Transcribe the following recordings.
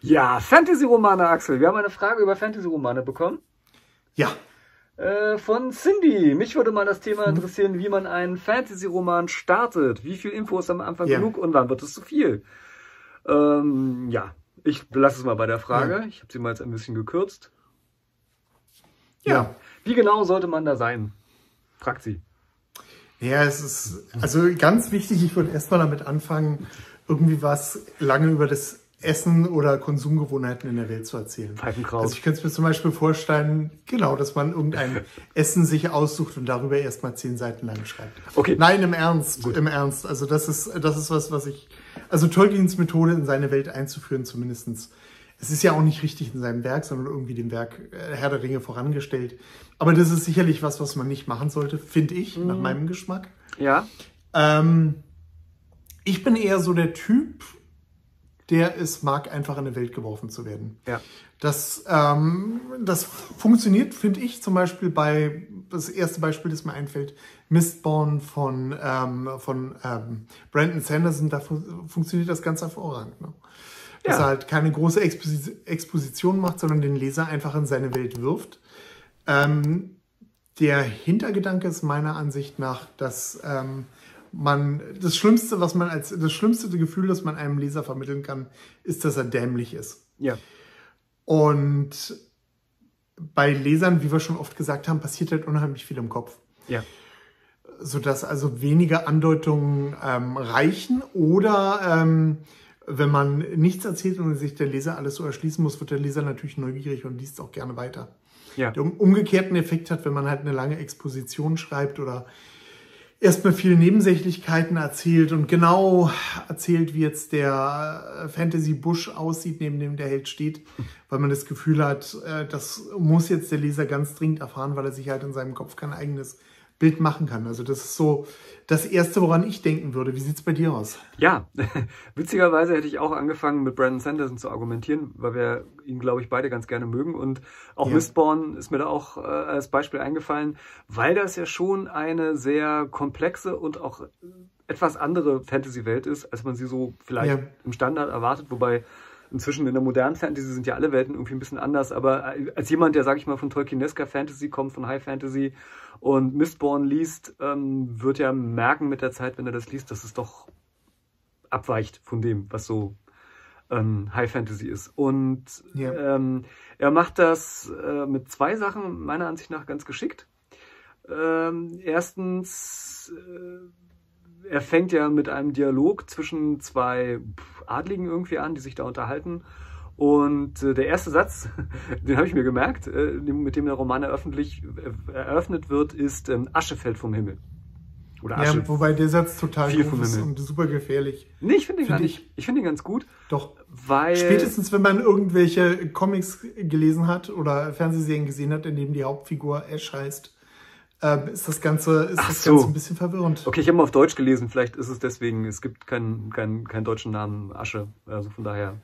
Ja, Fantasy-Romane, Axel. Wir haben eine Frage über Fantasy-Romane bekommen. Ja. Äh, von Cindy. Mich würde mal das Thema interessieren, wie man einen Fantasy-Roman startet. Wie viel Info ist am Anfang Ja. genug und wann wird es zu viel? Ähm, ja, ich belasse es mal bei der Frage. Ja. Ich habe sie mal jetzt ein bisschen gekürzt. Ja. Wie genau sollte man da sein? Fragt sie. Ja, es ist also ganz wichtig, ich würde erstmal damit anfangen, irgendwie was lange über das Essen oder Konsumgewohnheiten in der Welt zu erzählen. Pfeifenkraut. Also ich könnte es mir zum Beispiel vorstellen, genau, dass man irgendein Essen sich aussucht und darüber erstmal zehn Seiten lang schreibt. Okay. Nein, im Ernst, im Ernst. Also das ist, das ist was, was ich, also Tolkiens Methode in seine Welt einzuführen zumindestens. Es ist ja auch nicht richtig in seinem Werk, sondern irgendwie dem Werk äh, Herr der Ringe vorangestellt. Aber das ist sicherlich was, was man nicht machen sollte, finde ich, nach Mhm. meinem Geschmack. Ja, Ähm, ich bin eher so der Typ, der es mag, einfach in eine Welt geworfen zu werden. ja. Das, ähm, das funktioniert, finde ich, zum Beispiel bei, das erste Beispiel, das mir einfällt, Mistborn von, ähm, von ähm, Brandon Sanderson, da fun funktioniert das ganz hervorragend. Ne? Dass Ja. er halt keine große Exposi Exposition macht, sondern den Leser einfach in seine Welt wirft. Ähm, der Hintergedanke ist meiner Ansicht nach, dass ähm, man das Schlimmste, was man als das schlimmste Gefühl, das man einem Leser vermitteln kann, ist, dass er dämlich ist. Ja. Und bei Lesern, wie wir schon oft gesagt haben, passiert halt unheimlich viel im Kopf. Ja. Sodass also wenige Andeutungen ähm, reichen oder ähm, wenn man nichts erzählt und sich der Leser alles so erschließen muss, wird der Leser natürlich neugierig und liest auch gerne weiter. Ja. Der um- umgekehrten Effekt hat, wenn man halt eine lange Exposition schreibt oder erstmal viele Nebensächlichkeiten erzählt und genau erzählt, wie jetzt der äh, Fantasy-Busch aussieht, neben dem der Held steht, weil man das Gefühl hat, äh, das muss jetzt der Leser ganz dringend erfahren, weil er sich halt in seinem Kopf kein eigenes Bild machen kann. Also das ist so das Erste, woran ich denken würde. Wie sieht's bei dir aus? Ja, witzigerweise hätte ich auch angefangen mit Brandon Sanderson zu argumentieren, weil wir ihn, glaube ich, beide ganz gerne mögen. Und auch Ja. Mistborn ist mir da auch äh, als Beispiel eingefallen, weil das ja schon eine sehr komplexe und auch etwas andere Fantasy-Welt ist, als man sie so vielleicht Ja. im Standard erwartet. Wobei inzwischen in der modernen Fantasy sind ja alle Welten irgendwie ein bisschen anders. Aber äh, als jemand, der, sag ich mal, von Tolkienesker Fantasy kommt, von High Fantasy und Mistborn liest, ähm, wird ja merken mit der Zeit, wenn er das liest, dass es doch abweicht von dem, was so ähm, High Fantasy ist. Und Ja. ähm, er macht das äh, mit zwei Sachen meiner Ansicht nach ganz geschickt. Ähm, erstens, äh, er fängt ja mit einem Dialog zwischen zwei Adligen irgendwie an, die sich da unterhalten. Und äh, der erste Satz, den habe ich mir gemerkt, äh, mit dem der Roman eröffentlich, äh, eröffnet wird, ist ähm, Asche fällt vom Himmel. Oder Asche. Ja, wobei der Satz total Viel vom ist Himmel. und super gefährlich. nee, ich finde ihn gar Find nicht. Ich finde ihn ganz gut, Doch. weil. Spätestens, wenn man irgendwelche Comics gelesen hat oder Fernsehserien gesehen hat, in denen die Hauptfigur Ash heißt, äh, ist das Ganze, ist Ach das so. Ganze ein bisschen verwirrend. Okay, ich habe mal auf Deutsch gelesen, vielleicht ist es deswegen, es gibt keinen keinen keinen deutschen Namen Asche, also von daher.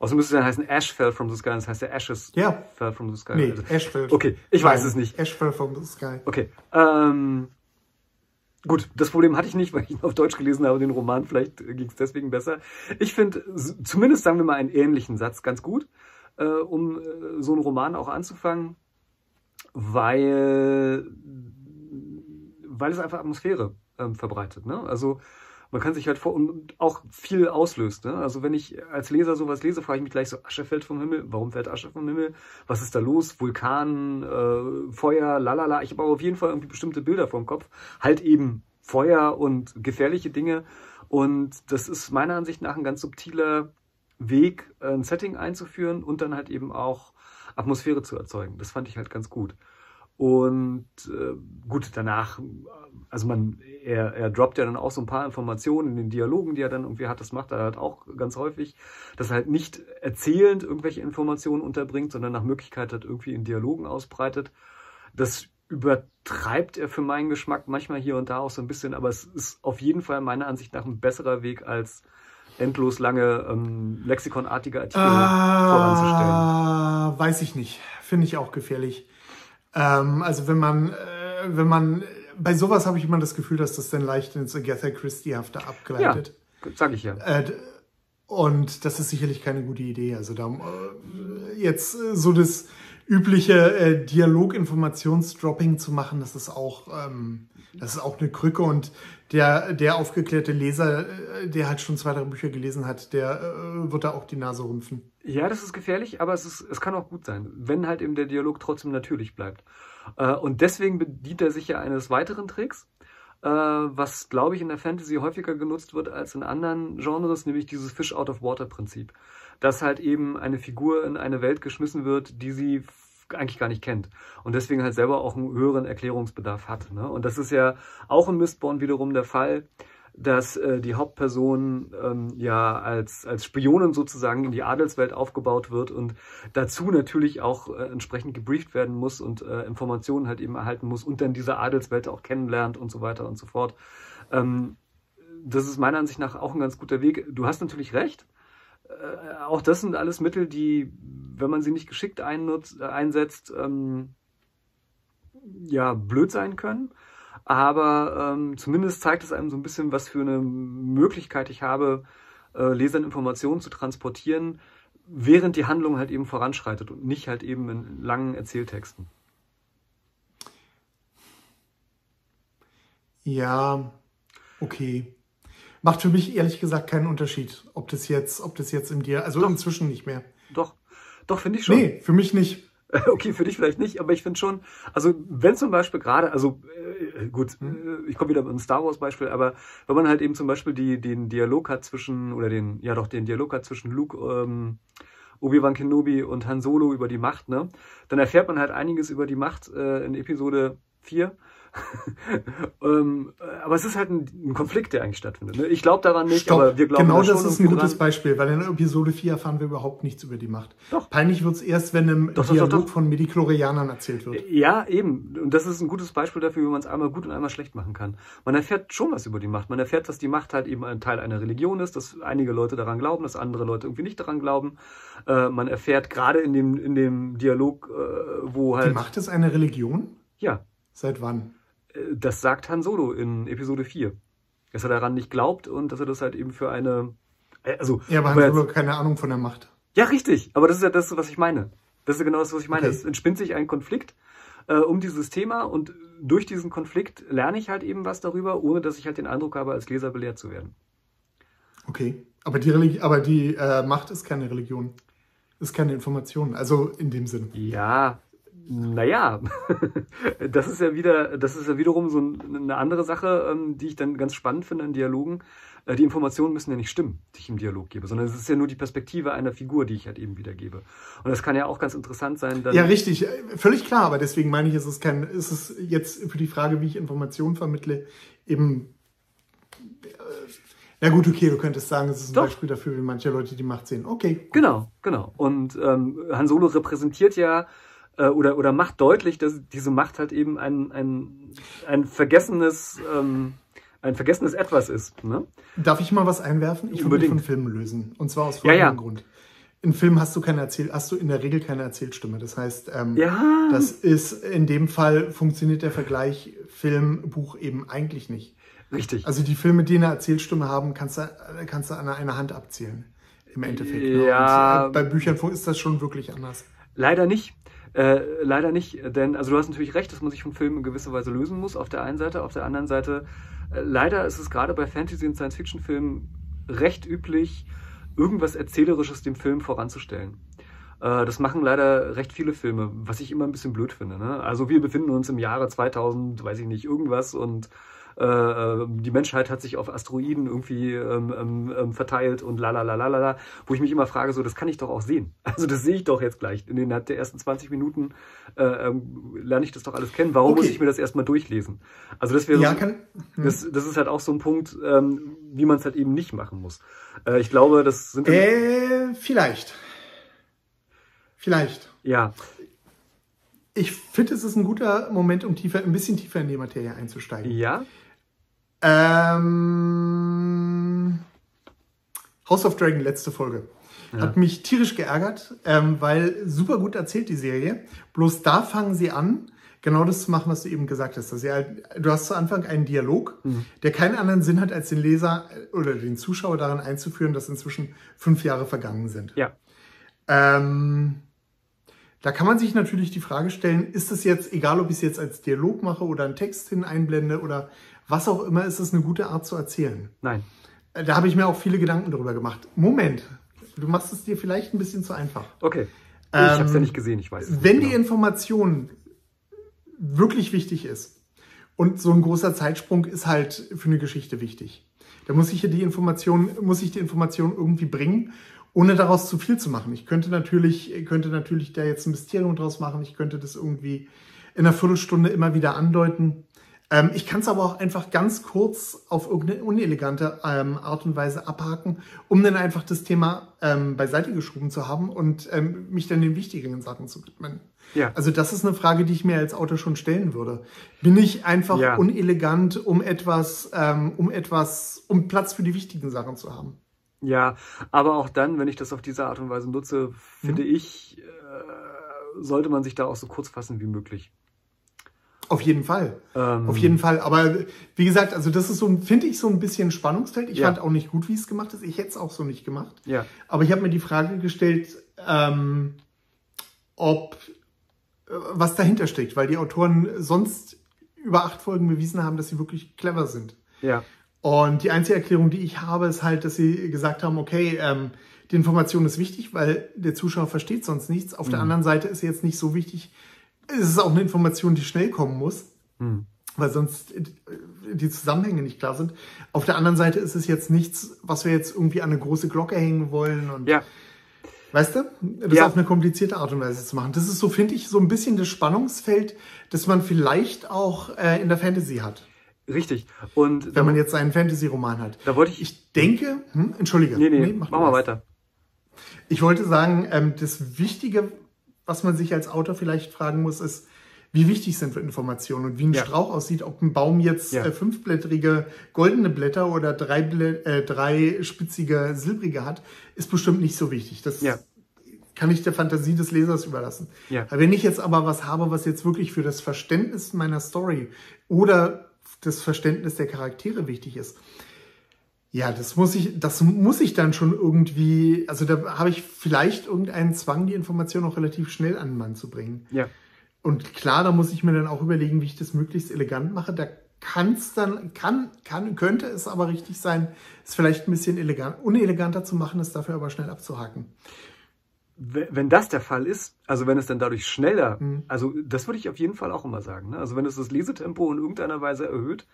Außerdem müsste es dann heißen Ash fell from the sky, das heißt ja Ashes Ja. fell from the sky. Nee, Also- Ash fell. Okay, ich weiß Nein, es nicht. Ash fell from the sky. Okay, ähm, gut, das Problem hatte ich nicht, weil ich ihn auf Deutsch gelesen habe, den Roman, vielleicht ging es deswegen besser. Ich finde zumindest, sagen wir mal, einen ähnlichen Satz ganz gut, äh, um äh, so einen Roman auch anzufangen, weil, weil es einfach Atmosphäre ähm, verbreitet. Ne? Also man kann sich halt vor und auch viel auslöst. Ne? Also wenn ich als Leser sowas lese, frage ich mich gleich so, Asche fällt vom Himmel, warum fällt Asche vom Himmel? Was ist da los? Vulkan, äh, Feuer, lalala. Ich habe auf jeden Fall irgendwie bestimmte Bilder vom Kopf. Halt eben Feuer und gefährliche Dinge. Und das ist meiner Ansicht nach ein ganz subtiler Weg, ein Setting einzuführen und dann halt eben auch Atmosphäre zu erzeugen. Das fand ich halt ganz gut. Und äh, gut, danach, also man, er, er droppt ja dann auch so ein paar Informationen in den Dialogen, die er dann irgendwie hat. Das macht er halt auch ganz häufig, dass er halt nicht erzählend irgendwelche Informationen unterbringt, sondern nach Möglichkeit halt irgendwie in Dialogen ausbreitet. Das übertreibt er für meinen Geschmack manchmal hier und da auch so ein bisschen, aber es ist auf jeden Fall meiner Ansicht nach ein besserer Weg als endlos lange ähm, lexikonartige Artikel voranzustellen. Ah, weiß ich nicht. Finde ich auch gefährlich. Ähm, also wenn man, äh, wenn man, bei sowas habe ich immer das Gefühl, dass das dann leicht ins Agatha Christie-hafte abgleitet. Sag ich ja. Äh, Und das ist sicherlich keine gute Idee. Also da äh, jetzt äh, so das übliche äh, Dialog-Informationsdropping zu machen, das ist auch, ähm, das ist auch eine Krücke. Und der, der aufgeklärte Leser, äh, der halt schon zwei, drei Bücher gelesen hat, der äh, wird da auch die Nase rümpfen. Ja, das ist gefährlich, aber es, ist, es kann auch gut sein, wenn halt eben der Dialog trotzdem natürlich bleibt. Äh, und deswegen bedient er sich ja eines weiteren Tricks, äh, was, glaube ich, in der Fantasy häufiger genutzt wird als in anderen Genres, nämlich dieses Fish-out-of-water-Prinzip. Dass halt eben eine Figur in eine Welt geschmissen wird, die sie eigentlich gar nicht kennt und deswegen halt selber auch einen höheren Erklärungsbedarf hat. Ne? Und das ist ja auch in Mistborn wiederum der Fall, dass äh, die Hauptperson ähm, ja als, als Spionin sozusagen in die Adelswelt aufgebaut wird und dazu natürlich auch äh, entsprechend gebrieft werden muss und äh, Informationen halt eben erhalten muss und dann diese Adelswelt auch kennenlernt und so weiter und so fort. Ähm, das ist meiner Ansicht nach auch ein ganz guter Weg. Du hast natürlich recht. Äh, auch das sind alles Mittel, die, wenn man sie nicht geschickt äh, einsetzt, ähm, ja, blöd sein können aber ähm, zumindest zeigt es einem so ein bisschen, was für eine Möglichkeit ich habe, äh, Lesern Informationen zu transportieren, während die Handlung halt eben voranschreitet und nicht halt eben in langen Erzähltexten. Ja, okay. Macht für mich ehrlich gesagt keinen Unterschied, ob das jetzt, ob das jetzt im Dir, also Doch. inzwischen nicht mehr. Doch, doch finde ich schon. Nee, für mich nicht. Okay, für dich vielleicht nicht, aber ich finde schon, also wenn zum Beispiel gerade, also äh, gut, hm. äh, ich komme wieder mit einem Star Wars Beispiel, aber wenn man halt eben zum Beispiel die, den Dialog hat zwischen, oder den, ja doch, den Dialog hat zwischen Luke, ähm, Obi-Wan Kenobi und Han Solo über die Macht, ne, dann erfährt man halt einiges über die Macht äh, in Episode 4 ähm, aber es ist halt ein, ein, Konflikt, der eigentlich stattfindet. Ne? Ich glaube daran nicht, Stopp. aber wir glauben Genau das ist ein gutes dran. Beispiel, weil in Episode 4 erfahren wir überhaupt nichts über die Macht. Doch. Peinlich wird es erst, wenn im doch, Dialog doch, doch, von Medichlorianern erzählt wird. Ja, eben. Und das ist ein gutes Beispiel dafür, wie man es einmal gut und einmal schlecht machen kann. Man erfährt schon was über die Macht. Man erfährt, dass die Macht halt eben ein Teil einer Religion ist, dass einige Leute daran glauben, dass andere Leute irgendwie nicht daran glauben. Äh, man erfährt gerade in dem, in dem Dialog, äh, wo halt... Die Macht ist eine Religion? Ja. Seit wann? Das sagt Han Solo in Episode 4. Dass er daran nicht glaubt und dass er das halt eben für eine. Äh, also, ja, aber Han Solo hat keine Ahnung von der Macht. Ja, richtig. Aber das ist ja das, was ich meine. Das ist ja genau das, was ich meine. Okay. Es entspinnt sich ein Konflikt äh, um dieses Thema und durch diesen Konflikt lerne ich halt eben was darüber, ohne dass ich halt den Eindruck habe, als Leser belehrt zu werden. Okay. Aber die, Religi aber die äh, Macht ist keine Religion. Ist keine Information. Also in dem Sinn. Ja, naja, das ist ja wieder, das ist ja wiederum so eine andere Sache, ähm, die ich dann ganz spannend finde in Dialogen. Äh, die Informationen müssen ja nicht stimmen, die ich im Dialog gebe, sondern es ist ja nur die Perspektive einer Figur, die ich halt eben wiedergebe. Und das kann ja auch ganz interessant sein. ja, richtig, äh, völlig klar, aber deswegen meine ich, ist es ist es jetzt für die Frage, wie ich Informationen vermittle, eben äh, na gut, okay, du könntest sagen, es ist ein Doch. Beispiel dafür, wie manche Leute die Macht sehen. Okay. Genau, genau. Und ähm, Han Solo repräsentiert ja äh, oder, oder macht deutlich, dass diese Macht halt eben ein, ein, ein vergessenes, ähm, ein vergessenes Etwas ist. Ne? Darf ich mal was einwerfen? Ich würde mich von Filmen lösen. Und zwar aus folgendem ja, ja. Grund. In Filmen hast du keine Erzähl hast du in der Regel keine Erzählstimme. Das heißt, ähm, ja. das ist in dem Fall funktioniert der Vergleich Film, Buch eben eigentlich nicht. Richtig. Also die Filme, die eine Erzählstimme haben, kannst du, kannst du an einer Hand abzählen. Im Endeffekt. Ne? Ja. Äh, bei Büchern ist das schon wirklich anders. Leider nicht. Äh, leider nicht, denn, also du hast natürlich recht, dass man sich von Filmen in gewisser Weise lösen muss, auf der einen Seite. Auf der anderen Seite, äh, leider ist es gerade bei Fantasy- und Science-Fiction-Filmen recht üblich, irgendwas Erzählerisches dem Film voranzustellen. Äh, das machen leider recht viele Filme, was ich immer ein bisschen blöd finde. Ne? Also wir befinden uns im Jahre 2000, weiß ich nicht, irgendwas und die Menschheit hat sich auf Asteroiden irgendwie ähm, ähm, ähm verteilt und la la la la la, wo ich mich immer frage, so, das kann ich doch auch sehen. Also das sehe ich doch jetzt gleich. In den der ersten 20 Minuten äh, ähm, lerne ich das doch alles kennen. Warum okay. muss ich mir das erstmal durchlesen? Also das wäre, ja, kann, hm. das, das ist halt auch so ein Punkt, ähm, wie man es halt eben nicht machen muss. Äh, ich glaube, das sind... Äh, vielleicht. Vielleicht. Ja. Ich finde, es ist ein guter Moment, um tiefer, ein bisschen tiefer in die Materie einzusteigen. Ja. Ähm, House of Dragon, letzte Folge. Ja. Hat mich tierisch geärgert, ähm, weil super gut erzählt die Serie. Bloß da fangen sie an, genau das zu machen, was du eben gesagt hast. Dass halt, du hast zu Anfang einen Dialog, mhm. der keinen anderen Sinn hat, als den Leser oder den Zuschauer daran einzuführen, dass inzwischen fünf Jahre vergangen sind. Ja. Ähm, da kann man sich natürlich die Frage stellen, ist es jetzt, egal ob ich es jetzt als Dialog mache oder einen Text hin einblende oder was auch immer, ist es eine gute Art zu erzählen? Nein. Äh, da habe ich mir auch viele Gedanken darüber gemacht. Moment, du machst es dir vielleicht ein bisschen zu einfach. Okay. Ich ähm, habe es ja nicht gesehen, ich weiß. Wenn genau. die Information wirklich wichtig ist und so ein großer Zeitsprung ist halt für eine Geschichte wichtig, dann muss ich hier die Information, muss ich die Information irgendwie bringen ohne daraus zu viel zu machen. Ich könnte natürlich, könnte natürlich da jetzt ein Mysterium draus machen. Ich könnte das irgendwie in einer Viertelstunde immer wieder andeuten. Ähm, ich kann es aber auch einfach ganz kurz auf irgendeine unelegante ähm, Art und Weise abhaken, um dann einfach das Thema ähm, beiseite geschoben zu haben und ähm, mich dann den wichtigeren Sachen zu widmen. Ja. Also das ist eine Frage, die ich mir als Autor schon stellen würde. Bin ich einfach ja. unelegant, um etwas, ähm, um etwas, um Platz für die wichtigen Sachen zu haben? Ja, aber auch dann, wenn ich das auf diese Art und Weise nutze, finde mhm. ich, äh, sollte man sich da auch so kurz fassen wie möglich. Auf jeden Fall. Ähm, Auf jeden Fall. Aber wie gesagt, also das ist so, finde ich, so ein bisschen Spannungsfeld. Ich ja. fand auch nicht gut, wie es gemacht ist. Ich hätte es auch so nicht gemacht. Ja. Aber ich habe mir die Frage gestellt, ähm, ob äh, was dahinter steckt, weil die Autoren sonst über acht Folgen bewiesen haben, dass sie wirklich clever sind. Ja. Und die einzige Erklärung, die ich habe, ist halt, dass sie gesagt haben, okay, ähm, die Information ist wichtig, weil der Zuschauer versteht sonst nichts. Auf mhm. der anderen Seite ist sie jetzt nicht so wichtig. Es ist auch eine Information, die schnell kommen muss, mhm. weil sonst die Zusammenhänge nicht klar sind. Auf der anderen Seite ist es jetzt nichts, was wir jetzt irgendwie an eine große Glocke hängen wollen und ja. Weißt du, das ja. auf eine komplizierte Art und Weise zu machen. Das ist so, finde ich, so ein bisschen das Spannungsfeld, das man vielleicht auch äh, in der Fantasy hat. Richtig. Und wenn man jetzt einen Fantasy-Roman hat. Da wollte ich. Ich denke, hm, entschuldige. Nee, nee, nee mach, mach mal weiter. Ich wollte sagen, ähm, das Wichtige, was man sich als Autor vielleicht fragen muss, ist, wie wichtig sind Informationen und wie ein ja. Strauch aussieht, ob ein Baum jetzt ja. äh, fünfblättrige goldene Blätter oder drei, äh, drei spitzige silbrige hat, ist bestimmt nicht so wichtig. Das ja. kann ich der Fantasie des Lesers überlassen. Wenn ich jetzt aber was habe, was jetzt wirklich für das Verständnis meiner Story oder das Verständnis der Charaktere wichtig ist. Ja, das muss ich, das muss ich dann schon irgendwie, also da habe ich vielleicht irgendeinen Zwang, die Information auch relativ schnell an den Mann zu bringen. Ja. Und klar, da muss ich mir dann auch überlegen, wie ich das möglichst elegant mache. Da kann es dann, kann, kann, könnte es aber richtig sein, es vielleicht ein bisschen elegant, uneleganter zu machen, es dafür aber schnell abzuhaken wenn das der Fall ist, also wenn es dann dadurch schneller, mhm. also das würde ich auf jeden Fall auch immer sagen. Ne? Also wenn es das Lesetempo in irgendeiner Weise erhöht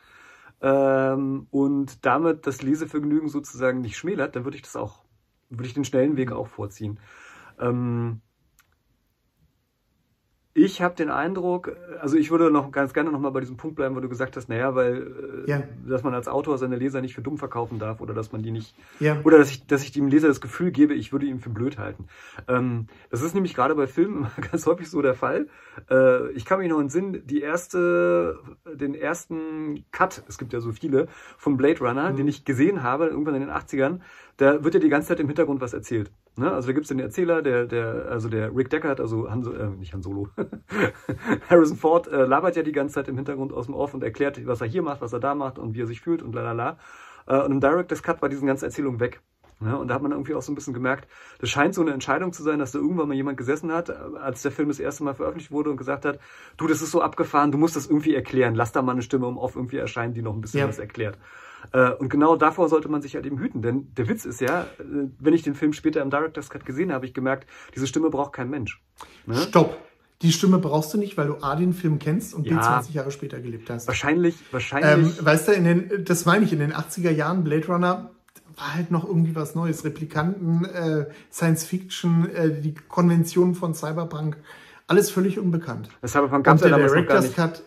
ähm, und damit das Lesevergnügen sozusagen nicht schmälert, dann würde ich das auch, würde ich den schnellen Weg auch vorziehen. Ähm, ich habe den Eindruck, also ich würde noch ganz gerne noch mal bei diesem Punkt bleiben, wo du gesagt hast, naja, weil äh, ja. dass man als Autor seine Leser nicht für dumm verkaufen darf oder dass man die nicht ja. oder dass ich dass ich dem Leser das Gefühl gebe, ich würde ihn für blöd halten. Ähm, das ist nämlich gerade bei Filmen ganz häufig so der Fall. Äh, ich kann mich noch entsinnen, die erste, den ersten Cut, es gibt ja so viele von Blade Runner, mhm. den ich gesehen habe irgendwann in den 80ern da wird ja die ganze Zeit im Hintergrund was erzählt. Ne? Also da gibt es den Erzähler, der, der, also der Rick Deckard, also Han, äh, nicht Han Solo, Harrison Ford äh, labert ja die ganze Zeit im Hintergrund aus dem Off und erklärt, was er hier macht, was er da macht und wie er sich fühlt und lalala. Äh, und im Director's Cut war diese ganze Erzählung weg. Ja, und da hat man irgendwie auch so ein bisschen gemerkt, das scheint so eine Entscheidung zu sein, dass da irgendwann mal jemand gesessen hat, als der Film das erste Mal veröffentlicht wurde und gesagt hat, du, das ist so abgefahren, du musst das irgendwie erklären, lass da mal eine Stimme um Off irgendwie erscheinen, die noch ein bisschen ja. was erklärt. Äh, und genau davor sollte man sich halt eben hüten, denn der Witz ist ja, äh, wenn ich den Film später im Director's Cut gesehen habe, habe ich gemerkt, diese Stimme braucht kein Mensch. Ne? Stopp! Die Stimme brauchst du nicht, weil du A, den Film kennst und ja, B, 20 Jahre später gelebt hast. Wahrscheinlich, wahrscheinlich. Ähm, weißt du, in den, das meine ich, in den 80er Jahren Blade Runner war halt noch irgendwie was Neues. Replikanten, äh, Science Fiction, äh, die Konventionen von Cyberpunk, alles völlig unbekannt. Cyberpunk gab es ja damals noch gar nicht. Cut,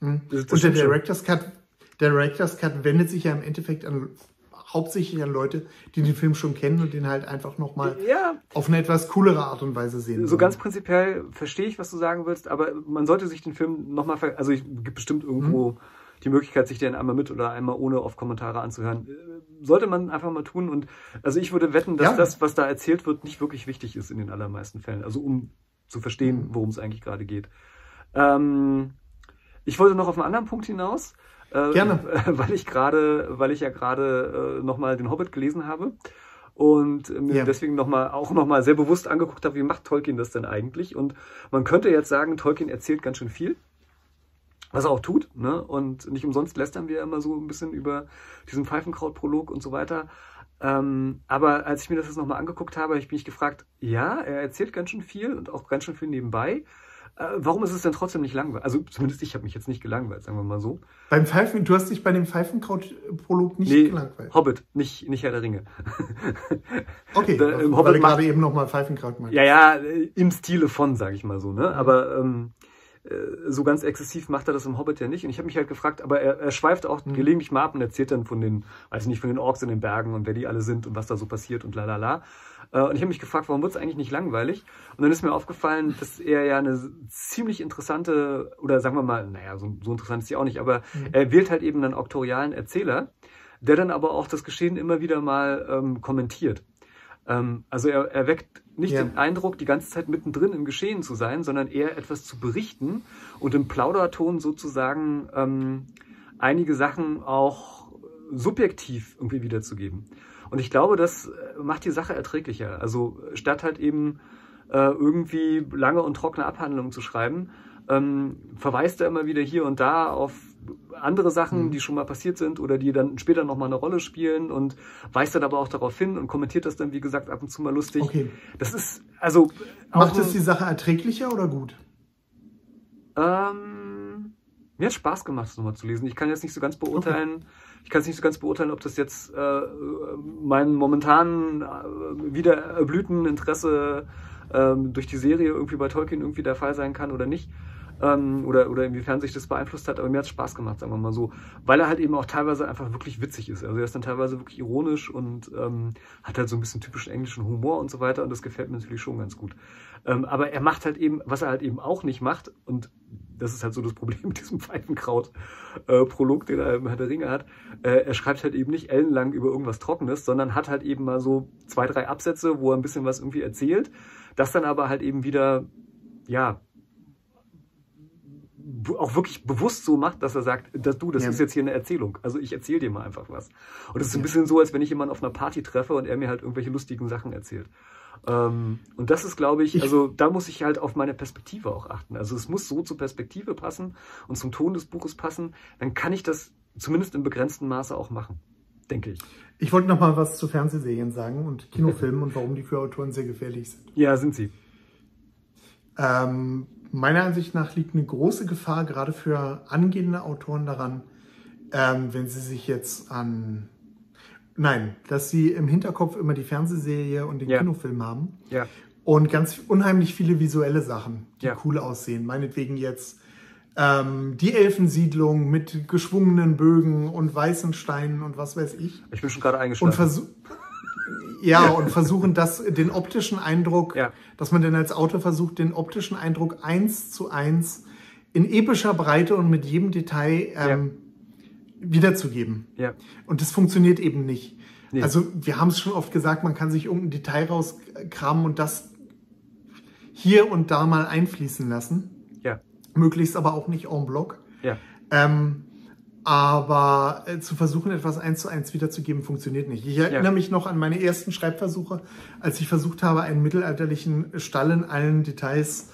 hm, und der Director's Cut der Director's Cut wendet sich ja im Endeffekt an hauptsächlich an Leute, die den Film schon kennen und den halt einfach nochmal ja. auf eine etwas coolere Art und Weise sehen. So wollen. ganz prinzipiell verstehe ich, was du sagen willst, aber man sollte sich den Film nochmal, also es gibt bestimmt irgendwo mhm. die Möglichkeit, sich den einmal mit oder einmal ohne auf Kommentare anzuhören. Äh, sollte man einfach mal tun und also ich würde wetten, dass ja. das, was da erzählt wird, nicht wirklich wichtig ist in den allermeisten Fällen. Also um zu verstehen, mhm. worum es eigentlich gerade geht. Ähm, ich wollte noch auf einen anderen Punkt hinaus. Äh, Gerne. Weil ich gerade, weil ich ja gerade äh, nochmal den Hobbit gelesen habe und mir ja. deswegen noch mal, auch nochmal sehr bewusst angeguckt habe, wie macht Tolkien das denn eigentlich? Und man könnte jetzt sagen, Tolkien erzählt ganz schön viel, was er auch tut. Ne? Und nicht umsonst lästern wir immer so ein bisschen über diesen Pfeifenkraut-Prolog und so weiter. Ähm, aber als ich mir das jetzt nochmal angeguckt habe, habe ich mich gefragt, ja, er erzählt ganz schön viel und auch ganz schön viel nebenbei. Äh, warum ist es denn trotzdem nicht langweilig? Also zumindest ich habe mich jetzt nicht gelangweilt, sagen wir mal so. Beim Pfeifen, du hast dich bei dem Pfeifenkraut-Prolog nicht nee, gelangweilt? Hobbit, nicht, nicht Herr der Ringe. Okay, da, im Hobbit weil gerade eben nochmal Pfeifenkraut meinte. Ja, ja, im Stile von, sage ich mal so. Ne? Mhm. Aber ähm, äh, so ganz exzessiv macht er das im Hobbit ja nicht. Und ich habe mich halt gefragt, aber er, er schweift auch mhm. gelegentlich mal ab und erzählt dann von den, weiß ich nicht, von den Orks in den Bergen und wer die alle sind und was da so passiert und la la la. Äh, und ich habe mich gefragt, warum wird es eigentlich nicht langweilig? Und dann ist mir aufgefallen, dass er ja eine ziemlich interessante, oder sagen wir mal, naja, so, so interessant ist sie auch nicht, aber mhm. er wählt halt eben einen auktorialen Erzähler, der dann aber auch das Geschehen immer wieder mal ähm, kommentiert. Ähm, also er, er weckt nicht ja. den Eindruck, die ganze Zeit mittendrin im Geschehen zu sein, sondern eher etwas zu berichten und im Plauderton sozusagen ähm, einige Sachen auch subjektiv irgendwie wiederzugeben. Und ich glaube, das äh, macht die Sache erträglicher. Also statt halt eben äh, irgendwie lange und trockene Abhandlungen zu schreiben, ähm, verweist er immer wieder hier und da auf andere Sachen, mhm. die schon mal passiert sind oder die dann später nochmal eine Rolle spielen und weist dann aber auch darauf hin und kommentiert das dann, wie gesagt, ab und zu mal lustig. Okay. Das ist, also. Macht es die Sache erträglicher oder gut? Ähm, mir hat Spaß gemacht, das nochmal zu lesen. Ich kann jetzt nicht so ganz beurteilen, okay. Ich kann es nicht so ganz beurteilen, ob das jetzt äh, meinen momentanen äh, wieder erblühten Interesse äh, durch die Serie irgendwie bei Tolkien irgendwie der Fall sein kann oder nicht ähm, oder, oder inwiefern sich das beeinflusst hat, aber mir hat es Spaß gemacht, sagen wir mal so, weil er halt eben auch teilweise einfach wirklich witzig ist. Also er ist dann teilweise wirklich ironisch und ähm, hat halt so ein bisschen typischen englischen Humor und so weiter und das gefällt mir natürlich schon ganz gut. Ähm, aber er macht halt eben, was er halt eben auch nicht macht und das ist halt so das Problem mit diesem Pfeifenkraut-Prolog, äh, den er im Herr der Ringe hat. Äh, er schreibt halt eben nicht ellenlang über irgendwas Trockenes, sondern hat halt eben mal so zwei, drei Absätze, wo er ein bisschen was irgendwie erzählt. Das dann aber halt eben wieder, ja, auch wirklich bewusst so macht, dass er sagt, dass du, das ja. ist jetzt hier eine Erzählung. Also ich erzähle dir mal einfach was. Und es ist ein bisschen so, als wenn ich jemanden auf einer Party treffe und er mir halt irgendwelche lustigen Sachen erzählt. Ähm, und das ist, glaube ich, also da muss ich halt auf meine Perspektive auch achten. Also es muss so zur Perspektive passen und zum Ton des Buches passen. Dann kann ich das zumindest im begrenzten Maße auch machen, denke ich. Ich wollte noch mal was zu Fernsehserien sagen und Kinofilmen und warum die für Autoren sehr gefährlich sind. Ja, sind sie. Ähm, meiner Ansicht nach liegt eine große Gefahr gerade für angehende Autoren daran, ähm, wenn sie sich jetzt an Nein, dass sie im Hinterkopf immer die Fernsehserie und den ja. Kinofilm haben. Ja. Und ganz unheimlich viele visuelle Sachen, die ja. cool aussehen. Meinetwegen jetzt ähm, die Elfensiedlung mit geschwungenen Bögen und weißen Steinen und was weiß ich. Ich bin schon gerade eingeschlafen. Und ja, und versuchen das, den optischen Eindruck, ja. dass man denn als Autor versucht, den optischen Eindruck eins zu eins in epischer Breite und mit jedem Detail ähm, ja. wiederzugeben. Ja. Und das funktioniert eben nicht. Nee. Also wir haben es schon oft gesagt, man kann sich irgendein Detail rauskramen und das hier und da mal einfließen lassen. Ja. Möglichst aber auch nicht en bloc. Ja. Ähm, aber äh, zu versuchen, etwas eins zu eins wiederzugeben, funktioniert nicht. Ich erinnere ja. mich noch an meine ersten Schreibversuche, als ich versucht habe, einen mittelalterlichen Stall in allen Details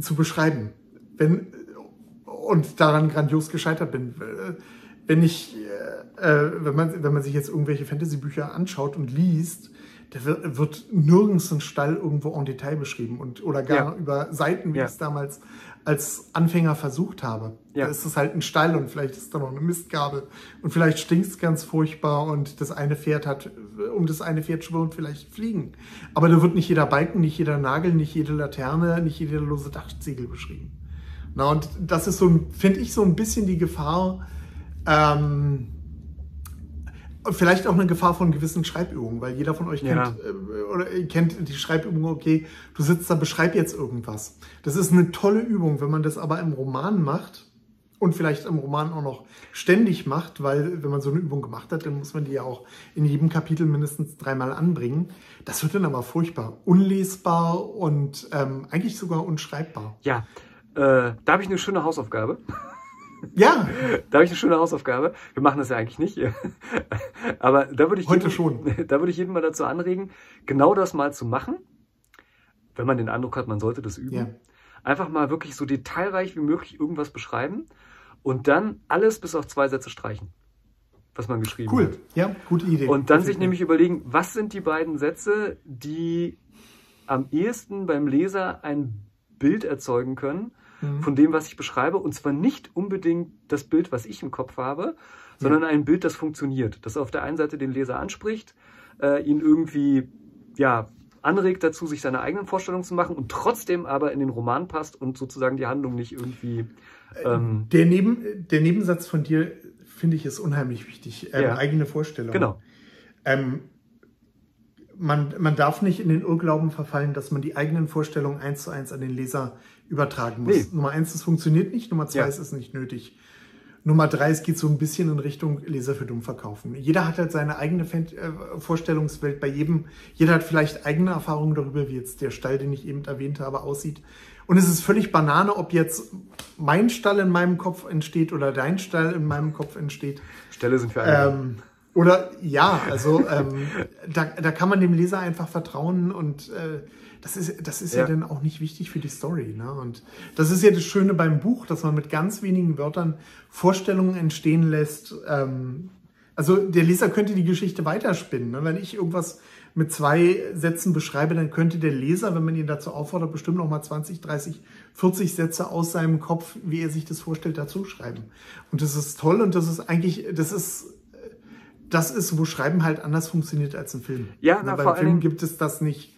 zu beschreiben. Wenn, und daran grandios gescheitert bin. Wenn ich, äh, äh wenn man, wenn man sich jetzt irgendwelche Fantasy-Bücher anschaut und liest, da wird, wird, nirgends ein Stall irgendwo en Detail beschrieben und oder gar ja. über Seiten, wie ja. es damals als Anfänger versucht habe. Ja. Da ist es halt ein Stall und vielleicht ist da noch eine Mistgabel und vielleicht stinkt es ganz furchtbar und das eine Pferd hat, um das eine Pferd schwirrt vielleicht Fliegen. Aber da wird nicht jeder Balken, nicht jeder Nagel, nicht jede Laterne, nicht jeder lose Dachziegel beschrieben. Na und das ist so, finde ich, so ein bisschen die Gefahr, ähm, Vielleicht auch eine Gefahr von gewissen Schreibübungen, weil jeder von euch kennt, ja. äh, oder kennt die Schreibübung, okay, du sitzt da, beschreib jetzt irgendwas. Das ist eine tolle Übung, wenn man das aber im Roman macht und vielleicht im Roman auch noch ständig macht, weil wenn man so eine Übung gemacht hat, dann muss man die ja auch in jedem Kapitel mindestens dreimal anbringen. Das wird dann aber furchtbar, unlesbar und ähm, eigentlich sogar unschreibbar. Ja, äh, da habe ich eine schöne Hausaufgabe. Ja. Da habe ich eine schöne Hausaufgabe. Wir machen das ja eigentlich nicht. Aber da würde ich Heute jeden, schon. Da würde ich jeden mal dazu anregen, genau das mal zu machen, wenn man den Eindruck hat, man sollte das üben. Ja. Einfach mal wirklich so detailreich wie möglich irgendwas beschreiben und dann alles bis auf zwei Sätze streichen, was man geschrieben Cool. hat. Ja, gute Idee. Und dann Gefällt sich nämlich überlegen, was sind die beiden Sätze, die am ehesten beim Leser ein Bild erzeugen können Mhm. von dem, was ich beschreibe. Und zwar nicht unbedingt das Bild, was ich im Kopf habe, sondern ein Bild, das funktioniert. Das auf der einen Seite den Leser anspricht, äh, ihn irgendwie ja, anregt dazu, sich seine eigenen Vorstellungen zu machen und trotzdem aber in den Roman passt und sozusagen die Handlung nicht irgendwie. Ähm, Der, Neben, der Nebensatz von dir finde ich ist unheimlich wichtig. Ähm, Ja. Eigene Vorstellung. genau. Ähm, man, man darf nicht in den Irrglauben verfallen, dass man die eigenen Vorstellungen eins zu eins an den Leser übertragen muss. Nee. Nummer eins, das funktioniert nicht. Nummer zwei, Ja. es ist nicht nötig. Nummer drei, es geht so ein bisschen in Richtung Leser für dumm verkaufen. Jeder hat halt seine eigene äh, Vorstellungswelt bei jedem. Jeder hat vielleicht eigene Erfahrungen darüber, wie jetzt der Stall, den ich eben erwähnt habe, aussieht. Und es ist völlig Banane, ob jetzt mein Stall in meinem Kopf entsteht oder dein Stall in meinem Kopf entsteht. Stelle sind für alle. Ähm, oder ja, also ähm, da, da kann man dem Leser einfach vertrauen und äh, das ist, das ist ja. Ja. dann auch nicht wichtig für die Story. Ne? Und das ist ja das Schöne beim Buch, dass man mit ganz wenigen Wörtern Vorstellungen entstehen lässt. Ähm, also der Leser könnte die Geschichte weiterspinnen. Ne? Wenn ich irgendwas mit zwei Sätzen beschreibe, dann könnte der Leser, wenn man ihn dazu auffordert, bestimmt noch mal 20, 30, 40 Sätze aus seinem Kopf, wie er sich das vorstellt, dazu schreiben. Und das ist toll und das ist eigentlich, das ist das ist, wo Schreiben halt anders funktioniert als im Film. Ja, Na, na, beim Film Dingen- gibt es das nicht.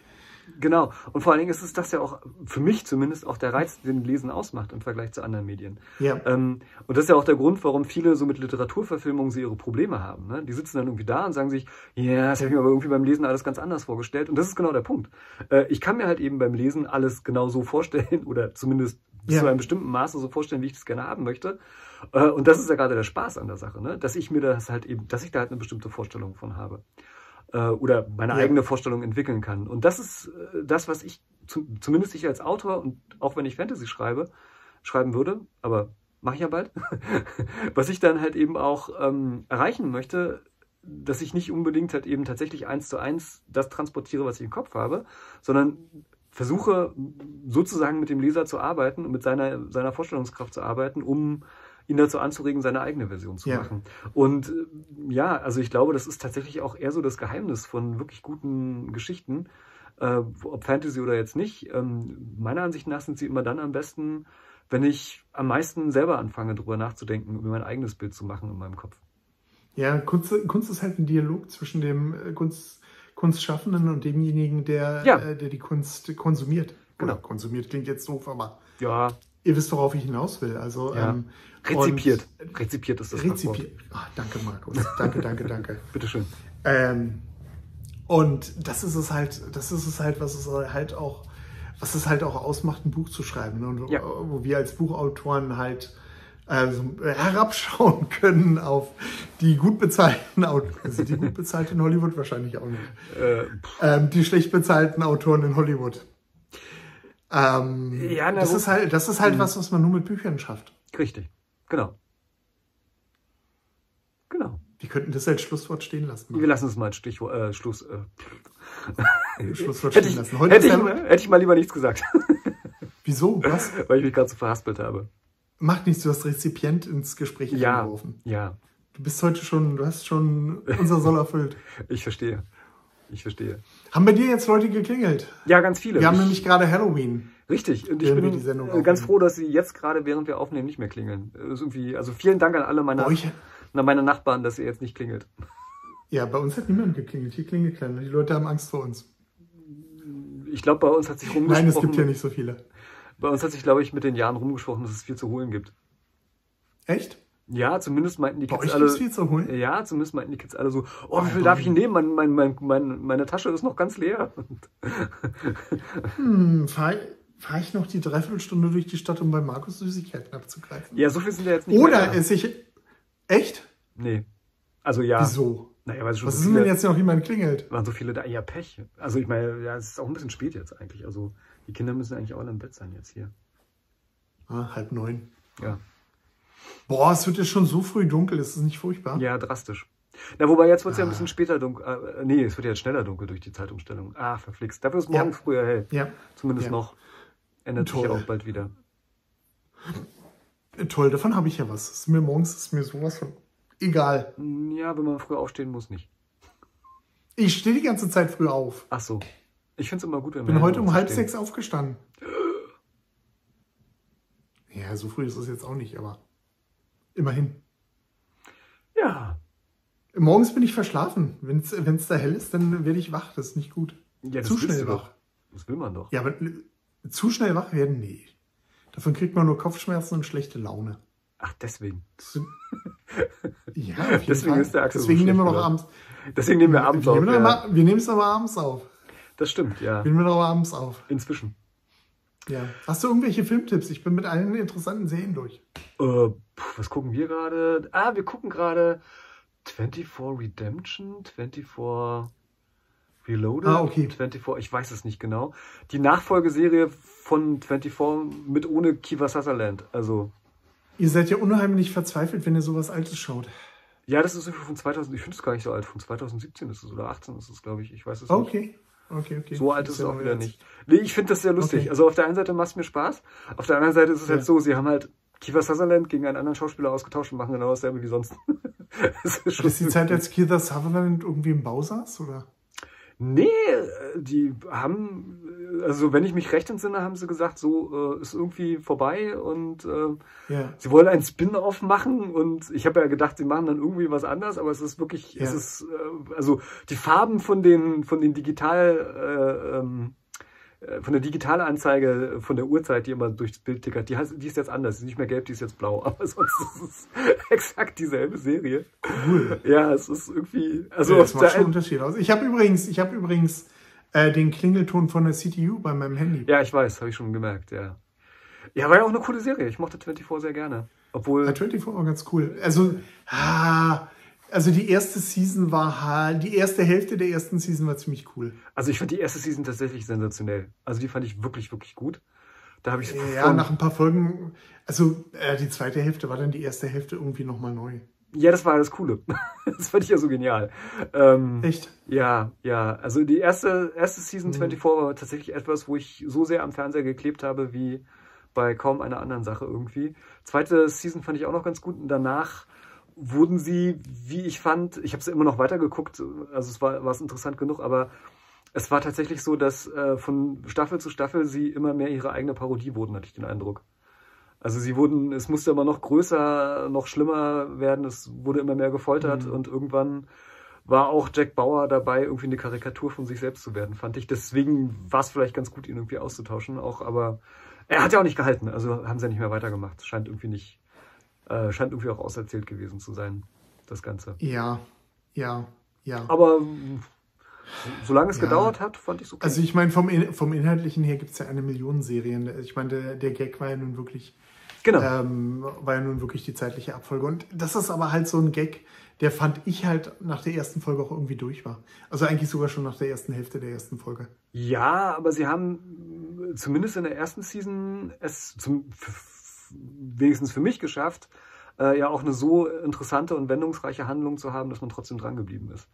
Genau. Und vor allen Dingen ist es das ja auch, für mich zumindest, auch der Reiz, den Lesen ausmacht im Vergleich zu anderen Medien. Ja. Ähm, und das ist ja auch der Grund, warum viele so mit Literaturverfilmungen so ihre Probleme haben. Ne? Die sitzen dann irgendwie da und sagen sich, ja, das habe ich mir aber irgendwie beim Lesen alles ganz anders vorgestellt. Und das ist genau der Punkt. Äh, ich kann mir halt eben beim Lesen alles genau so vorstellen oder zumindest bis Ja. zu einem bestimmten Maße so vorstellen, wie ich das gerne haben möchte. Äh, und das ist ja gerade der Spaß an der Sache, ne? dass ich mir das halt eben, dass ich da halt eine bestimmte Vorstellung von habe äh, oder meine Ja. eigene Vorstellung entwickeln kann. Und das ist äh, das, was ich zu, zumindest ich als Autor und auch wenn ich Fantasy schreibe, schreiben würde, aber mache ich ja bald, was ich dann halt eben auch ähm, erreichen möchte, dass ich nicht unbedingt halt eben tatsächlich eins zu eins das transportiere, was ich im Kopf habe, sondern versuche sozusagen mit dem Leser zu arbeiten und mit seiner, seiner Vorstellungskraft zu arbeiten, um ihn dazu anzuregen, seine eigene Version zu Ja. machen. Und äh, ja, also ich glaube, das ist tatsächlich auch eher so das Geheimnis von wirklich guten Geschichten, äh, ob Fantasy oder jetzt nicht. Ähm, meiner Ansicht nach sind sie immer dann am besten, wenn ich am meisten selber anfange, darüber nachzudenken, über mein eigenes Bild zu machen in meinem Kopf. Ja, Kunst, Kunst ist halt ein Dialog zwischen dem äh, Kunst, Kunstschaffenden und demjenigen, der, Ja. äh, der die Kunst konsumiert. Genau. Oder konsumiert klingt jetzt doof, aber Ja, ihr wisst, worauf ich hinaus will. Also Ja. ähm, rezipiert. Rezipiert ist das. Rezipiert. Ah, danke, Markus. Danke, danke, danke. Bitteschön. Ähm, und das ist es halt, das ist es halt, was es halt auch, was es halt auch ausmacht, ein Buch zu schreiben. Ne? Und Ja. wo wir als Buchautoren halt also, herabschauen können auf die gut bezahlten Autoren, also die gut bezahlten in Hollywood wahrscheinlich auch nicht, Äh, ähm, die schlecht bezahlten Autoren in Hollywood. Ähm, Ja, na, das ist halt, das ist halt was, was man nur mit Büchern schafft. richtig. Genau. Genau. Wir könnten das als Schlusswort stehen lassen. Wir lassen es mal als Stichwort, äh, Schluss. Äh, Schlusswort stehen lassen. Heute hätte, ich, mal- hätte ich mal lieber nichts gesagt, Wieso? Was? weil ich mich gerade so verhaspelt habe. Macht nichts, du hast Rezipient ins Gespräch Ja, eingeworfen. ja, Du bist heute schon, du hast schon unser Soll erfüllt. ich verstehe. Ich verstehe. Haben bei dir jetzt Leute geklingelt? Ja, ganz viele. Wir haben ich, nämlich gerade Halloween. richtig. Und ich bin die Sendung äh, ganz aufnehmen. froh, dass sie jetzt gerade, während wir aufnehmen, nicht mehr klingeln. Äh, ist irgendwie, also vielen Dank an alle meine, Bei euch? an meine Nachbarn, dass ihr jetzt nicht klingelt. Ja, bei uns hat niemand geklingelt. Hier klingelt keiner. Die Leute haben Angst vor uns. Ich glaube, bei uns hat sich Nein, rumgesprochen. es gibt ja nicht so viele. Bei uns hat sich, glaube ich, mit den Jahren rumgesprochen, dass es viel zu holen gibt. Echt? Ja, zumindest meinten die Bei Kids euch alle. viel zu holen? Ja, zumindest meinten die Kids alle so, oh, wie viel darf ich denn nehmen? Mein, mein, mein, mein, meine Tasche ist noch ganz leer. Hm, fahre fahr ich noch die Dreiviertelstunde durch die Stadt, um bei Markus Süßigkeiten abzugreifen? ja, so viel sind ja jetzt nicht Oder mehr esse ich. Echt? Nee. Also ja. Wieso? Naja, weil schon Was so ist denn, viele, wenn jetzt noch jemand klingelt? waren so viele da. Ja, Pech. Also ich meine, ja, es ist auch ein bisschen spät jetzt eigentlich. Also die Kinder müssen eigentlich auch alle im Bett sein jetzt hier. Ah, halb neun. Ja. Boah, es wird ja schon so früh dunkel, ist es nicht furchtbar? Ja, drastisch. Na, wobei jetzt wird es ja ein bisschen später dunkel. Äh, nee, es wird ja jetzt schneller dunkel durch die Zeitumstellung. Ah, verflixt. Dafür ist morgen Ja. früher hell. Ja. Zumindest Ja. noch. Ändert sich Toll. ja auch bald wieder. Äh, Toll, davon habe ich ja was. Ist mir morgens ist mir sowas von egal. Hm, Ja, wenn man früh aufstehen muss, nicht. Ich stehe die ganze Zeit früh auf. Ach so. Ich finde es immer gut, wenn Bin wir heute um halb sechs aufgestanden. Ja, so früh ist es jetzt auch nicht, aber immerhin. Ja. Morgens bin ich verschlafen. Wenn es da hell ist, dann werde ich wach. Das ist nicht gut. ja zu schnell du doch. wach. Das will man doch. Ja, aber zu schnell wach werden? Nee. Davon kriegt man nur Kopfschmerzen und schlechte Laune. Ach, deswegen. Ja, Deswegen Fall. ist der Axel so Deswegen nehmen wir gelaunt. abends. Deswegen nehmen wir abends wir auf. wir nehmen es aber abends auf. Das stimmt, ja. Wir nehmen doch abends auf. Inzwischen. Ja. Hast du irgendwelche Filmtipps? Ich bin mit allen interessanten Serien durch. Äh, was gucken wir gerade? Ah, wir gucken gerade 24 Redemption, 24 Reloaded, Ah, okay. 24, ich weiß es nicht genau. Die Nachfolgeserie von 24 mit ohne Kiva Sutherland. Also, Ihr seid ja unheimlich verzweifelt, wenn ihr sowas Altes schaut. ja, das ist irgendwie von 2000, ich finde es gar nicht so alt, von 2017 ist es oder 18 ist es, glaube ich. Ich weiß es nicht. Okay. Okay, okay. So alt ist es auch wieder jetzt. nicht. Nee, ich finde das sehr lustig. Okay. Also auf der einen Seite macht es mir Spaß, auf der anderen Seite ist es Ja. halt so, sie haben halt Kiefer Sutherland gegen einen anderen Schauspieler ausgetauscht und machen genau dasselbe wie sonst. das ist das die Zeit, als Keith Sutherland irgendwie im Bau saß? Oder? Nee, äh, die haben, äh, also wenn ich mich recht entsinne, haben sie gesagt, so äh, ist irgendwie vorbei und äh, Ja. sie wollen einen Spin-off machen und ich habe ja gedacht, sie machen dann irgendwie was anders, aber es ist wirklich, es Ja. ist, äh, also die Farben von den, von den Digital, äh, ähm, äh, von der Digitalanzeige von der Uhrzeit, die immer durchs Bild tickert, die, heißt, die ist jetzt anders, die ist nicht mehr gelb, die ist jetzt blau, aber sonst ist es exakt dieselbe Serie. Cool. Ja, es ist irgendwie, also ja, das macht der schon einen- Unterschied aus. Ich habe übrigens, ich habe übrigens äh, den Klingelton von der CTU bei meinem Handy. Ja, ich weiß, habe ich schon gemerkt, ja. Ja, war ja auch eine coole Serie. Ich mochte 24 sehr gerne. Obwohl, Ja, 24 war ganz cool. Also, ah, also die erste Season war halt, die erste Hälfte der ersten Season war ziemlich cool. also ich fand die erste Season tatsächlich sensationell. Also die fand ich wirklich, wirklich gut. Da habe ich Ja, nach ein paar Folgen, also äh, die zweite Hälfte war dann die erste Hälfte irgendwie nochmal neu. ja, das war das Coole. das fand ich ja so genial. Ähm, Echt? Ja, ja. Also die erste, erste Season Mhm. 24 war tatsächlich etwas, wo ich so sehr am Fernseher geklebt habe wie bei kaum einer anderen Sache irgendwie. Zweite Season fand ich auch noch ganz gut und danach wurden sie, wie ich fand, ich habe sie immer noch weitergeguckt, also es war, war es interessant genug, aber es war tatsächlich so, dass äh, von Staffel zu Staffel sie immer mehr ihre eigene Parodie wurden, hatte ich den Eindruck. Also sie wurden, es musste immer noch größer, noch schlimmer werden, es wurde immer mehr gefoltert Mhm. und irgendwann war auch Jack Bauer dabei, irgendwie eine Karikatur von sich selbst zu werden, fand ich. Deswegen war es vielleicht ganz gut, ihn irgendwie auszutauschen, auch, aber er hat ja auch nicht gehalten, also haben sie ja nicht mehr weitergemacht. Scheint irgendwie nicht, äh, scheint irgendwie auch auserzählt gewesen zu sein, das Ganze. Ja, ja, ja. Aber solange es Ja. gedauert hat, fand ich es okay. Also ich meine, vom, In- vom Inhaltlichen her gibt es ja eine Million Serien. Ich meine, der, der Gag war ja nun wirklich, genau. ähm, war ja nun wirklich die zeitliche Abfolge. Und das ist aber halt so ein Gag, der fand ich halt nach der ersten Folge auch irgendwie durch war. Also eigentlich sogar schon nach der ersten Hälfte der ersten Folge. Ja, aber sie haben zumindest in der ersten Season es zum, wenigstens für mich geschafft, äh, ja auch eine so interessante und wendungsreiche Handlung zu haben, dass man trotzdem dran geblieben ist.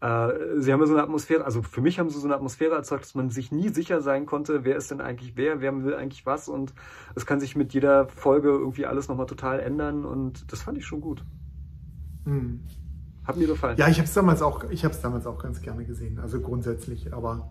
Äh, sie haben ja so eine Atmosphäre, also für mich haben sie so eine Atmosphäre erzeugt, dass man sich nie sicher sein konnte, wer ist denn eigentlich wer, wer will eigentlich was und es kann sich mit jeder Folge irgendwie alles nochmal total ändern und das fand ich schon gut. Hm. Hat mir gefallen. Ja, ich habe es damals auch, ich habe es damals auch ganz gerne gesehen. Also grundsätzlich, aber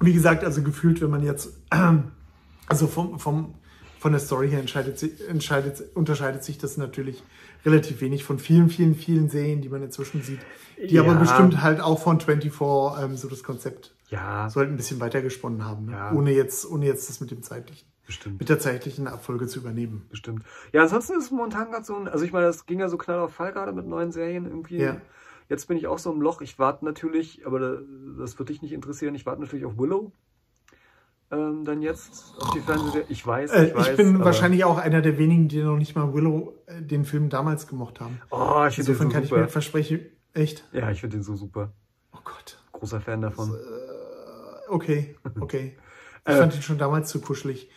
wie gesagt, also gefühlt, wenn man jetzt, also vom, vom, von der Story her entscheidet, entscheidet, unterscheidet sich das natürlich relativ wenig von vielen, vielen, vielen Serien, die man inzwischen sieht, die aber Ja. bestimmt halt auch von 24 ähm, so das Konzept Ja, so halt ein bisschen weitergesponnen haben, ne? Ja. ohne jetzt, ohne jetzt das mit dem zeitlichen, bestimmt. mit der zeitlichen Abfolge zu übernehmen. Bestimmt. Ja, ansonsten ist es momentan gerade so ein, also ich meine, das ging ja so knall auf Fall gerade mit neuen Serien irgendwie. Ja. Jetzt bin ich auch so im Loch. Ich warte natürlich, aber da- das wird dich nicht interessieren, ich warte natürlich auf Willow. Ähm, dann jetzt auf die Fernsehserie. Ich weiß, Äh, ich weiß. ich bin wahrscheinlich auch einer der wenigen, die noch nicht mal Willow äh, den Film damals gemocht haben. Oh, ich finde den Insofern so kann ich mir super. versprechen, echt? Ja, ich finde den so super. Oh Gott. Großer Fan davon. Okay, okay. Ich Äh. fand ihn schon damals zu kuschelig.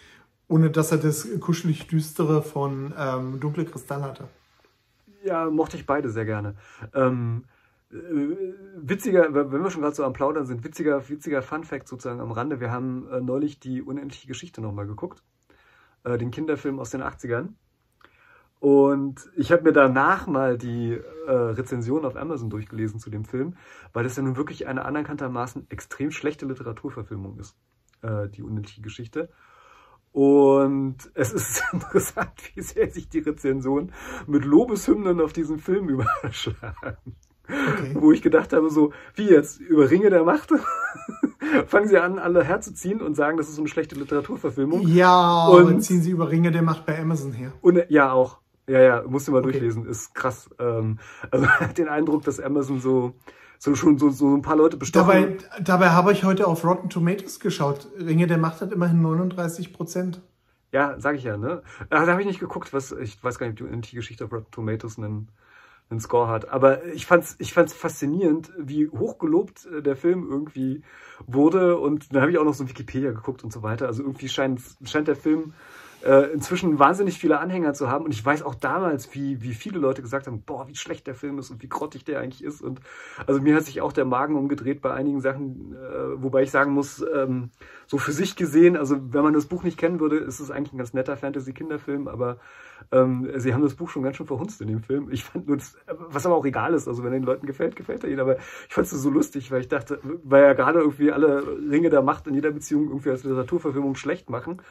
Ohne dass er das kuschelig düstere von ähm, Dunkle Kristall hatte. Ja, mochte ich beide sehr gerne. Ähm, äh, witziger, wenn wir schon gerade so am Plaudern sind, witziger, witziger Fun Fact sozusagen am Rande. Wir haben äh, neulich die unendliche Geschichte nochmal geguckt. Äh, den Kinderfilm aus den 80ern. Und ich habe mir danach mal die äh, Rezension auf Amazon durchgelesen zu dem Film, weil das ja nun wirklich eine anerkanntermaßen extrem schlechte Literaturverfilmung ist, äh, die unendliche Geschichte. Und es ist interessant, wie sehr sich die Rezensionen mit Lobeshymnen auf diesen Film überschlagen. Okay. Wo ich gedacht habe, so, wie jetzt, über Ringe der Macht? Fangen sie an, alle herzuziehen und sagen, das ist so eine schlechte Literaturverfilmung. Ja, und ziehen sie über Ringe der Macht bei Amazon her. Und, ja, auch. Ja, ja, musst du mal okay. durchlesen, ist krass. Ähm, also hat den Eindruck, dass Amazon so, so schon so, so ein paar Leute bestochen. Dabei, dabei habe ich heute auf Rotten Tomatoes geschaut. Ringe der Macht hat immerhin 39 Prozent. Ja, sag ich ja, ne? Da, da habe ich nicht geguckt, was, ich weiß gar nicht, ob die Geschichte auf Rotten Tomatoes einen, einen Score hat. Aber ich fand's, ich fand's faszinierend, wie hochgelobt äh, der Film irgendwie wurde. Und dann habe ich auch noch so Wikipedia geguckt und so weiter. Also irgendwie scheint, scheint der Film äh, inzwischen wahnsinnig viele Anhänger zu haben. Und ich weiß auch damals, wie, wie viele Leute gesagt haben, boah, wie schlecht der Film ist und wie grottig der eigentlich ist. Und also mir hat sich auch der Magen umgedreht bei einigen Sachen, äh, wobei ich sagen muss, ähm, so für sich gesehen, also wenn man das Buch nicht kennen würde, ist es eigentlich ein ganz netter Fantasy-Kinderfilm, aber ähm, sie haben das Buch schon ganz schön verhunzt in dem Film. Ich fand nur das, was aber auch egal ist, also wenn den Leuten gefällt, gefällt er ihnen, aber ich fand es so lustig, weil ich dachte, weil ja gerade irgendwie alle Ringe der Macht in jeder Beziehung irgendwie als Literaturverfilmung schlecht machen.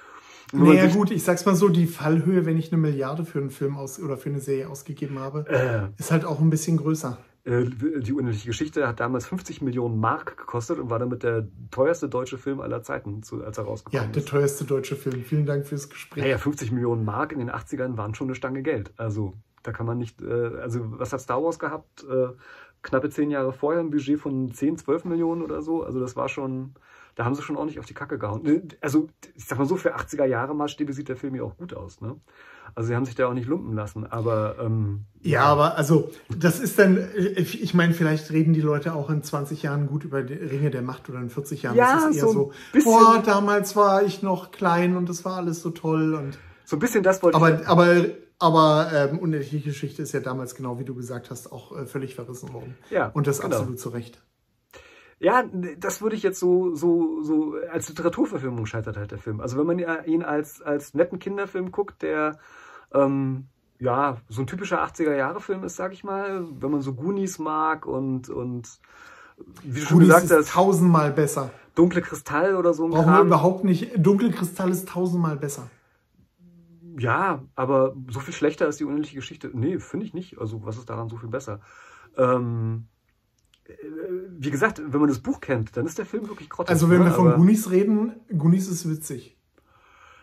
Naja gut, ich sag's mal so, die Fallhöhe, wenn ich eine Milliarde für einen Film aus oder für eine Serie ausgegeben habe, äh, ist halt auch ein bisschen größer. Äh, die unendliche Geschichte hat damals 50 Millionen Mark gekostet und war damit der teuerste deutsche Film aller Zeiten, als er rausgekommen ist. Ja, der teuerste deutsche Film. Vielen Dank fürs Gespräch. Naja, 50 Millionen Mark in den 80ern waren schon eine Stange Geld. Also da kann man nicht, äh, also was hat Star Wars gehabt? Knappe zehn Jahre vorher ein Budget von 10, 12 Millionen oder so. Also das war schon, da haben sie schon ordentlich auf die Kacke gehauen. Äh, also, ich sag mal so, für 80er Jahre Maßstäbe sieht der Film ja auch gut aus, ne? Also sie haben sich da auch nicht lumpen lassen, aber ähm, ja, aber also das ist dann, ich meine, vielleicht reden die Leute auch in 20 Jahren gut über die Ringe der Macht oder in 40 Jahren. Ja, das ist eher so, so boah, damals war ich noch klein und es war alles so toll und so ein bisschen das wollte aber, ich. Aber aber ähm, unendliche Geschichte ist ja damals genau wie du gesagt hast auch äh, völlig verrissen worden. Ja, und das genau. absolut zu Recht. Ja, das würde ich jetzt so, so, so, als Literaturverfilmung scheitert halt der Film. Also wenn man ihn als, als netten Kinderfilm guckt, der, ähm, ja, so ein typischer 80er-Jahre-Film ist, sag ich mal, wenn man so Goonies mag und, und, wie du schon gesagt hast. tausendmal besser. Dunkle Kristall oder so. Brauchen wir überhaupt nicht. Dunkle Kristall ist tausendmal besser. Ja, aber so viel schlechter ist die unendliche Geschichte. Nee, finde ich nicht. Also, was ist daran so viel besser? Ähm, wie gesagt, wenn man das Buch kennt, dann ist der Film wirklich grottig. Also wenn wir ne? von Goonies reden, Goonies ist witzig.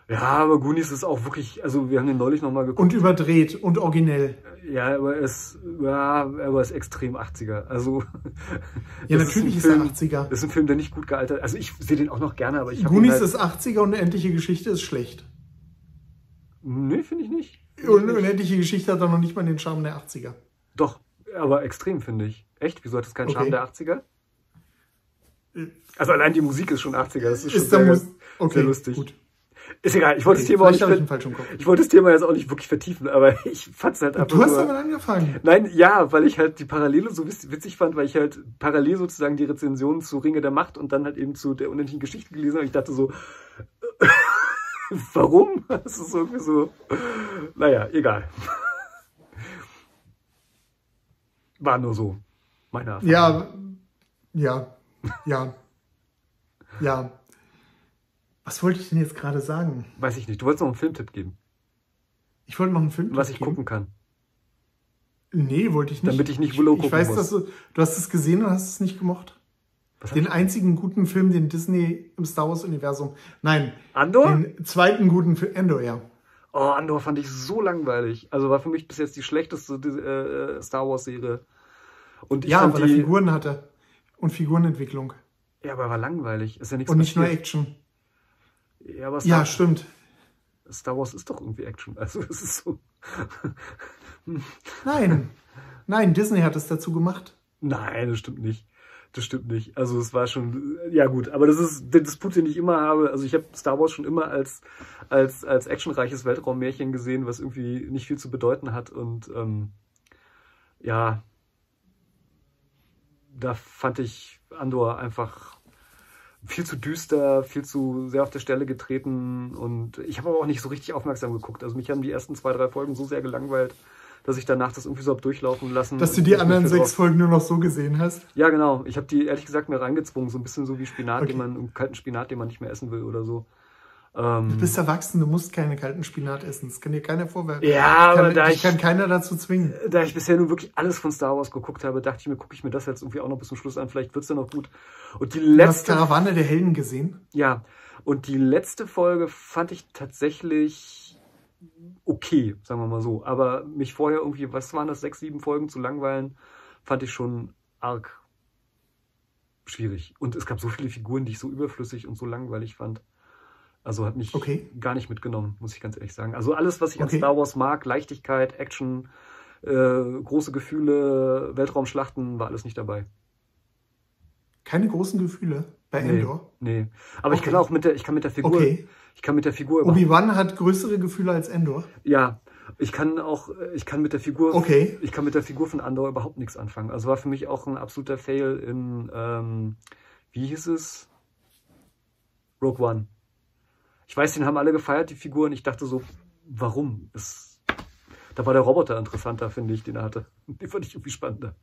Ja, aber Goonies ist auch wirklich, also wir haben den neulich nochmal geguckt. Und überdreht und originell. Ja, aber es, ja, aber ist extrem 80er. Also. Ja, natürlich ist, Film, ist er 80er. Das ist ein Film, der nicht gut gealtert Also ich sehe den auch noch gerne, aber ich habe Goonies halt ist 80er und eine endliche Geschichte ist schlecht. Nee, finde ich nicht. Und eine endliche Geschichte hat dann noch nicht mal den Charme der 80er. Doch, aber extrem, finde ich. Echt? Wieso hat das keinen okay. Charme der 80er? Also allein die Musik ist schon 80er, das ist schon ist sehr, okay, sehr lustig. Gut. Ist egal, ich wollte, okay, das Thema auch nicht, ich, ich wollte das Thema jetzt auch nicht wirklich vertiefen, aber ich fand es halt einfach Du hast nur, damit angefangen. Nein, ja, weil ich halt die Parallele so witzig fand, weil ich halt parallel sozusagen die Rezension zu Ringe der Macht und dann halt eben zu der unendlichen Geschichte gelesen habe. Ich dachte so, warum? Das ist irgendwie so, naja, egal. War nur so meine Erfahrung. Ja, ja, ja, ja. Was wollte ich denn jetzt gerade sagen? Weiß ich nicht. Du wolltest noch einen Filmtipp geben. Ich wollte noch einen Filmtipp Was ich geben. gucken kann. Nee, wollte ich nicht. Damit ich nicht Willow gucken Ich weiß, muss. dass du, du hast es gesehen und hast es nicht gemocht. Was den einzigen guten Film, den Disney im Star Wars Universum. Nein. Andor? Den zweiten guten Film. Andor, ja. Oh, Andor fand ich so langweilig. Also war für mich bis jetzt die schlechteste äh, Star Wars Serie. Und ich ja, weil die... er Figuren hatte. Und Figurenentwicklung. Ja, aber war langweilig. Ist ja nichts Und nicht passiert. nur Action. Ja, aber Star ja, stimmt. Star Wars ist doch irgendwie Action. Also es ist so. Nein. Nein, Disney hat es dazu gemacht. Nein, das stimmt nicht. Das stimmt nicht. Also es war schon, ja gut, aber das ist der Disput, den ich immer habe. Also ich habe Star Wars schon immer als, als, als actionreiches Weltraummärchen gesehen, was irgendwie nicht viel zu bedeuten hat. Und ähm, ja, da fand ich Andor einfach viel zu düster, viel zu sehr auf der Stelle getreten und ich habe aber auch nicht so richtig aufmerksam geguckt. Also mich haben die ersten zwei, drei Folgen so sehr gelangweilt, dass ich danach das irgendwie so hab durchlaufen lassen. Dass du die anderen sechs Folgen nur noch so gesehen hast? Ja, genau. Ich habe die ehrlich gesagt mir reingezwungen, so ein bisschen so wie Spinat, okay. den man, kalten Spinat, den man nicht mehr essen will oder so. Ähm, du bist erwachsen, du musst keine kalten Spinat essen. Das kann dir keiner vorwerfen. Ja, kann, aber da ich kann keiner dazu zwingen. Da ich bisher nur wirklich alles von Star Wars geguckt habe, dachte ich mir, gucke ich mir das jetzt irgendwie auch noch bis zum Schluss an. Vielleicht wird's ja noch gut. Und die letzte. Du hast Karawane der Helden gesehen? Ja. Und die letzte Folge fand ich tatsächlich okay, sagen wir mal so. Aber mich vorher irgendwie, was waren das, sechs, sieben Folgen zu langweilen, fand ich schon arg schwierig. Und es gab so viele Figuren, die ich so überflüssig und so langweilig fand. Also hat mich okay. gar nicht mitgenommen, muss ich ganz ehrlich sagen. Also alles, was ich okay. an Star Wars mag, Leichtigkeit, Action, äh, große Gefühle, Weltraumschlachten, war alles nicht dabei. Keine großen Gefühle bei nee, Endor? Nee. Aber okay. ich kann auch mit der, ich kann mit der Figur. Okay. Ich kann mit der Figur. Obi-Wan hat größere Gefühle als Endor? Ja. Ich kann auch, ich kann mit der Figur, okay. ich kann mit der Figur von Andor überhaupt nichts anfangen. Also war für mich auch ein absoluter Fail in, ähm, wie hieß es? Rogue One. Ich weiß, den haben alle gefeiert, die Figuren. Ich dachte so, warum? Es, da war der Roboter interessanter, finde ich, den er hatte. Den fand ich irgendwie spannender.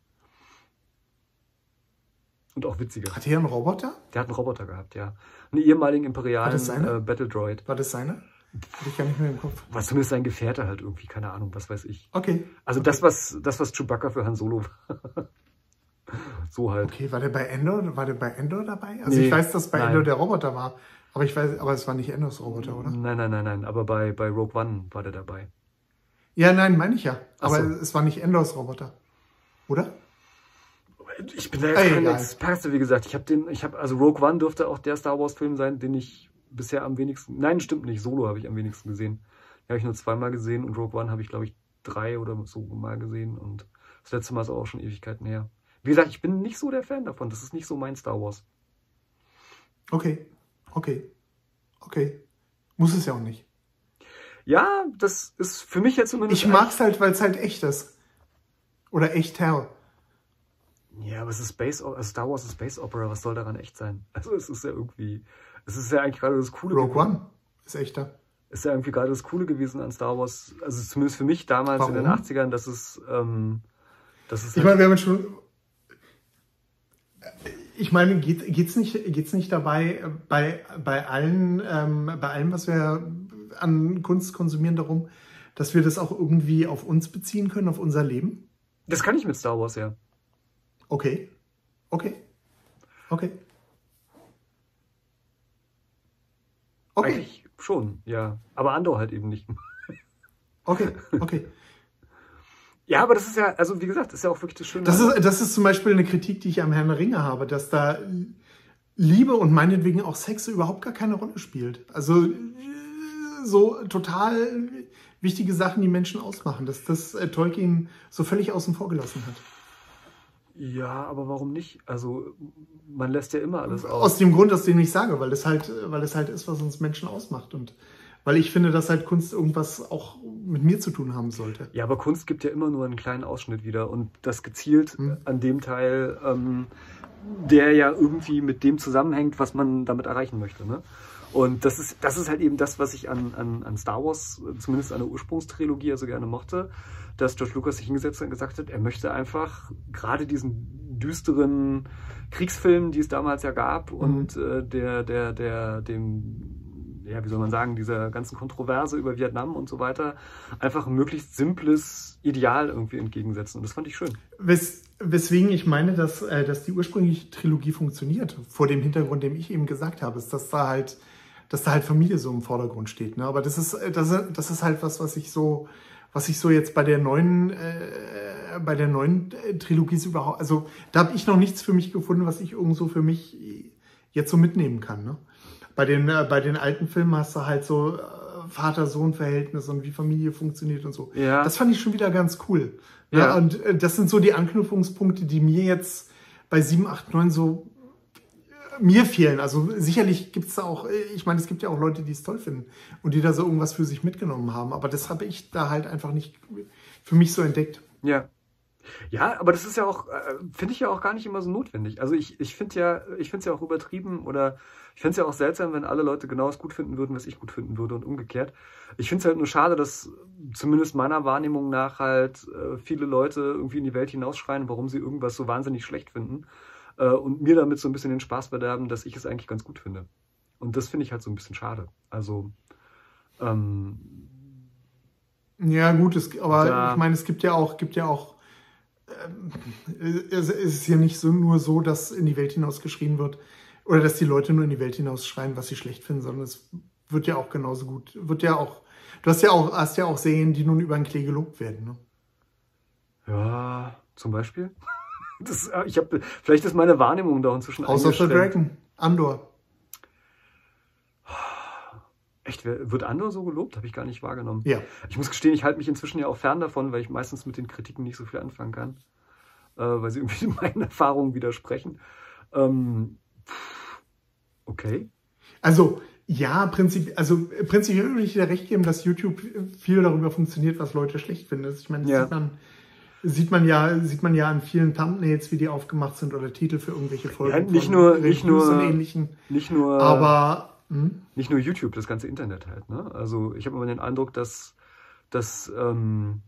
Und auch witziger. Hat er einen Roboter? Der hat einen Roboter gehabt, ja. Einen ehemaligen imperialen äh, Battle Droid. War das seine? Hab ich gar nicht mehr im Kopf. War zumindest sein Gefährte halt irgendwie, keine Ahnung, was weiß ich. Okay. Also okay. das, was, das, was Chewbacca für Han Solo war. so halt. Okay, war der bei Endor, war der bei Endor dabei? Also nee, ich weiß, dass bei nein. Endor der Roboter war. Aber ich weiß, aber es war nicht Endos Roboter, oder? Nein, nein, nein, nein. Aber bei, bei Rogue One war der dabei. Ja, nein, meine ich ja. Aber so. es war nicht Endos Roboter. Oder? Ich bin da jetzt kein Experte, wie gesagt. Ich habe den, ich habe, also Rogue One dürfte auch der Star Wars Film sein, den ich bisher am wenigsten, nein, stimmt nicht, Solo habe ich am wenigsten gesehen. Den habe ich nur zweimal gesehen und Rogue One habe ich, glaube ich, drei oder so mal gesehen und das letzte Mal ist auch schon Ewigkeiten her. Wie gesagt, ich bin nicht so der Fan davon. Das ist nicht so mein Star Wars. Okay. Okay. Okay. Muss es ja auch nicht. Ja, das ist für mich jetzt zumindest. Ich mag es halt, weil es halt echt ist. Oder echt hell. Ja, aber es ist Space, also Star Wars ist Space Opera, was soll daran echt sein? Also es ist ja irgendwie, es ist ja eigentlich gerade das Coole. Rogue gewesen. One ist echter. Ist ja irgendwie gerade das Coole gewesen an Star Wars, also zumindest für mich damals Warum? in den 80ern, dass es, ähm, dass es. Ich halt meine, wir haben schon ich meine, geht, geht's nicht, geht's nicht dabei bei, bei allen, ähm, bei allem, was wir an Kunst konsumieren, darum, dass wir das auch irgendwie auf uns beziehen können, auf unser Leben? Das kann ich mit Star Wars, ja. Okay. Okay. Okay. Okay. Eigentlich schon, ja. Aber Andor halt eben nicht. okay, okay. Ja, aber das ist ja, also wie gesagt, das ist ja auch wirklich das Schöne. Das ist, das ist zum Beispiel eine Kritik, die ich am Herrn Ringe habe, dass da Liebe und meinetwegen auch Sex überhaupt gar keine Rolle spielt. Also so total wichtige Sachen, die Menschen ausmachen, dass das äh, Tolkien so völlig außen vor gelassen hat. Ja, aber warum nicht? Also man lässt ja immer alles aus. Aus dem Grund, aus dem ich sage, weil das halt, weil es halt ist, was uns Menschen ausmacht und weil ich finde, dass halt Kunst irgendwas auch mit mir zu tun haben sollte. Ja, aber Kunst gibt ja immer nur einen kleinen Ausschnitt wieder und das gezielt hm. an dem Teil, ähm, der ja irgendwie mit dem zusammenhängt, was man damit erreichen möchte. Ne? Und das ist, das ist halt eben das, was ich an, an, an Star Wars, zumindest an der Ursprungstrilogie, also gerne mochte, dass George Lucas sich hingesetzt hat und gesagt hat, er möchte einfach gerade diesen düsteren Kriegsfilm, die es damals ja gab, mhm. und äh, der, der, der, dem ja, wie soll man sagen, dieser ganzen Kontroverse über Vietnam und so weiter, einfach ein möglichst simples Ideal irgendwie entgegensetzen. Und das fand ich schön. Wes weswegen ich meine, dass, äh, dass die ursprüngliche Trilogie funktioniert, vor dem Hintergrund, dem ich eben gesagt habe, ist, dass da halt, dass da halt Familie so im Vordergrund steht. Ne? Aber das ist, das, das ist halt was, was ich so, was ich so jetzt bei der neuen, äh, bei der neuen äh, Trilogie so überhaupt, also da habe ich noch nichts für mich gefunden, was ich irgendwo für mich jetzt so mitnehmen kann. Ne? Bei den, äh, bei den alten Filmen hast du halt so äh, Vater-Sohn-Verhältnis und wie Familie funktioniert und so. Ja. Das fand ich schon wieder ganz cool. Ja. ja. und äh, das sind so die Anknüpfungspunkte, die mir jetzt bei 7, 8, 9 so äh, mir fehlen. Also sicherlich gibt es da auch, äh, ich meine, es gibt ja auch Leute, die es toll finden und die da so irgendwas für sich mitgenommen haben. Aber das habe ich da halt einfach nicht für mich so entdeckt. Ja. Ja, aber das ist ja auch, äh, finde ich ja auch gar nicht immer so notwendig. Also ich, ich finde ja, ich finde es ja auch übertrieben oder ich finde es ja auch seltsam, wenn alle Leute genau das gut finden würden, was ich gut finden würde und umgekehrt. Ich finde es halt nur schade, dass zumindest meiner Wahrnehmung nach halt äh, viele Leute irgendwie in die Welt hinausschreien, warum sie irgendwas so wahnsinnig schlecht finden äh, und mir damit so ein bisschen den Spaß verderben, dass ich es eigentlich ganz gut finde. Und das finde ich halt so ein bisschen schade. Also ähm, ja, gut, es, aber da, ich meine, es gibt ja auch, gibt ja auch, es ist ja nicht so, nur so, dass in die Welt hinaus geschrien wird oder dass die Leute nur in die Welt hinaus schreien, was sie schlecht finden, sondern es wird ja auch genauso gut, wird ja auch, du hast ja auch, hast ja auch Serien, die nun über den Klee gelobt werden, ne? Ja, zum Beispiel. Das, äh, ich hab, vielleicht ist meine Wahrnehmung da inzwischen House of the Dragon, Andor. Echt, wird Andor so gelobt? Habe ich gar nicht wahrgenommen. Ja. Ich muss gestehen, ich halte mich inzwischen ja auch fern davon, weil ich meistens mit den Kritiken nicht so viel anfangen kann, äh, weil sie irgendwie meinen Erfahrungen widersprechen. Ähm, okay. Also, ja, prinzip, also prinzipiell würde ich dir recht geben, dass YouTube viel darüber funktioniert, was Leute schlecht finden. Ich meine, das ja. sieht, man, sieht man ja, sieht man ja an vielen Thumbnails, wie die aufgemacht sind oder Titel für irgendwelche Folgen. Ja, nicht nur, nicht nur, nicht nur, aber hm? Nicht nur YouTube, das ganze Internet halt. Ne? Also ich habe immer den Eindruck, dass, dass ähm,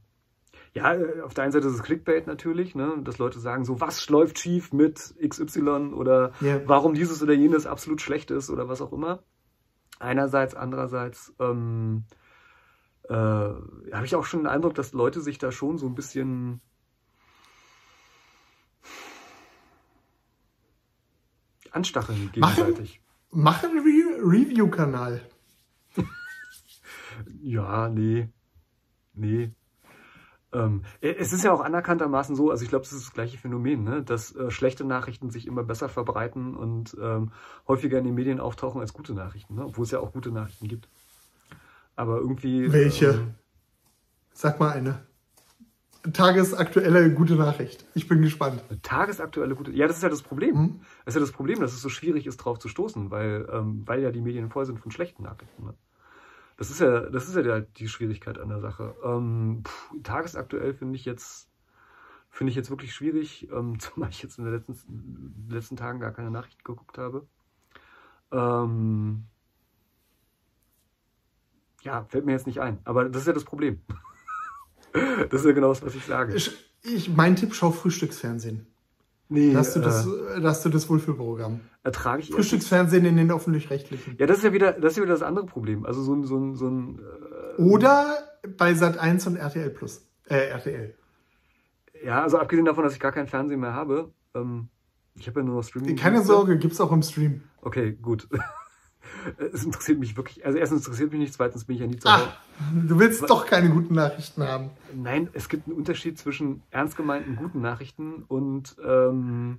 ja, auf der einen Seite ist es Clickbait natürlich, ne? dass Leute sagen so, was läuft schief mit XY oder yeah. warum dieses oder jenes absolut schlecht ist oder was auch immer. Einerseits, andererseits ähm, äh, habe ich auch schon den Eindruck, dass Leute sich da schon so ein bisschen anstacheln gegenseitig. Mach einen Re Review-Kanal. ja, nee. Nee. Ähm, es ist ja auch anerkanntermaßen so, also ich glaube, es ist das gleiche Phänomen, ne? dass äh, schlechte Nachrichten sich immer besser verbreiten und ähm, häufiger in den Medien auftauchen als gute Nachrichten, ne? obwohl es ja auch gute Nachrichten gibt. Aber irgendwie. Welche? Ähm, Sag mal eine tagesaktuelle gute Nachricht. Ich bin gespannt. Tagesaktuelle gute. Ja, das ist ja das Problem. Mhm. Das ist ja das Problem, dass es so schwierig ist, drauf zu stoßen, weil, ähm, weil ja die Medien voll sind von schlechten Nachrichten. Ne? Das ist ja, das ist ja der, die Schwierigkeit an der Sache. Ähm, pff, tagesaktuell finde ich jetzt finde ich jetzt wirklich schwierig, ähm, zumal ich jetzt in den letzten, letzten Tagen gar keine Nachrichten geguckt habe. Ähm, ja, fällt mir jetzt nicht ein. Aber das ist ja das Problem. Das ist ja genau das, was ich sage. Ich, ich, mein Tipp, schau Frühstücksfernsehen. Nee, hast du, das, äh, hast du das wohl für Programm? Ertrage ich Frühstücksfernsehen in den öffentlich-rechtlichen. Ja, das ist ja wieder das, ist ja wieder das andere Problem. Also so ein. So ein, so ein äh, Oder bei Sat 1 und RTL Plus. Äh, RTL. Ja, also abgesehen davon, dass ich gar kein Fernsehen mehr habe. Ähm, ich habe ja nur noch Streaming. Keine Sorge, gibt's auch im Stream. Okay, gut. Es interessiert mich wirklich, also erstens interessiert mich nicht, zweitens bin ich ja nie zu Hause. Du willst doch keine guten Nachrichten haben. Nein, es gibt einen Unterschied zwischen ernst gemeinten guten Nachrichten und ähm,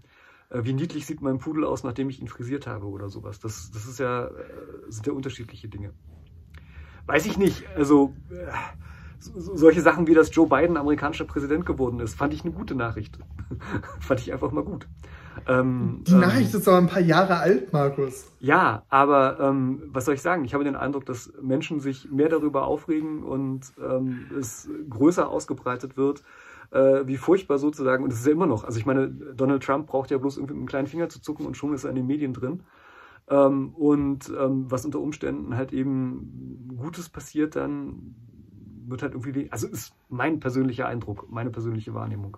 äh, wie niedlich sieht mein Pudel aus, nachdem ich ihn frisiert habe oder sowas. Das, das ist ja, äh, sind ja unterschiedliche Dinge. Weiß ich nicht. Also äh, solche Sachen wie, dass Joe Biden amerikanischer Präsident geworden ist, fand ich eine gute Nachricht. fand ich einfach mal gut. Ähm, die Nachricht ähm, ist aber ein paar Jahre alt, Markus. Ja, aber ähm, was soll ich sagen? Ich habe den Eindruck, dass Menschen sich mehr darüber aufregen und ähm, es größer ausgebreitet wird, äh, wie furchtbar sozusagen. Und es ist ja immer noch. Also ich meine, Donald Trump braucht ja bloß irgendwie mit einem kleinen Finger zu zucken und schon ist er in den Medien drin. Ähm, und ähm, was unter Umständen halt eben Gutes passiert, dann wird halt irgendwie, also ist mein persönlicher Eindruck, meine persönliche Wahrnehmung.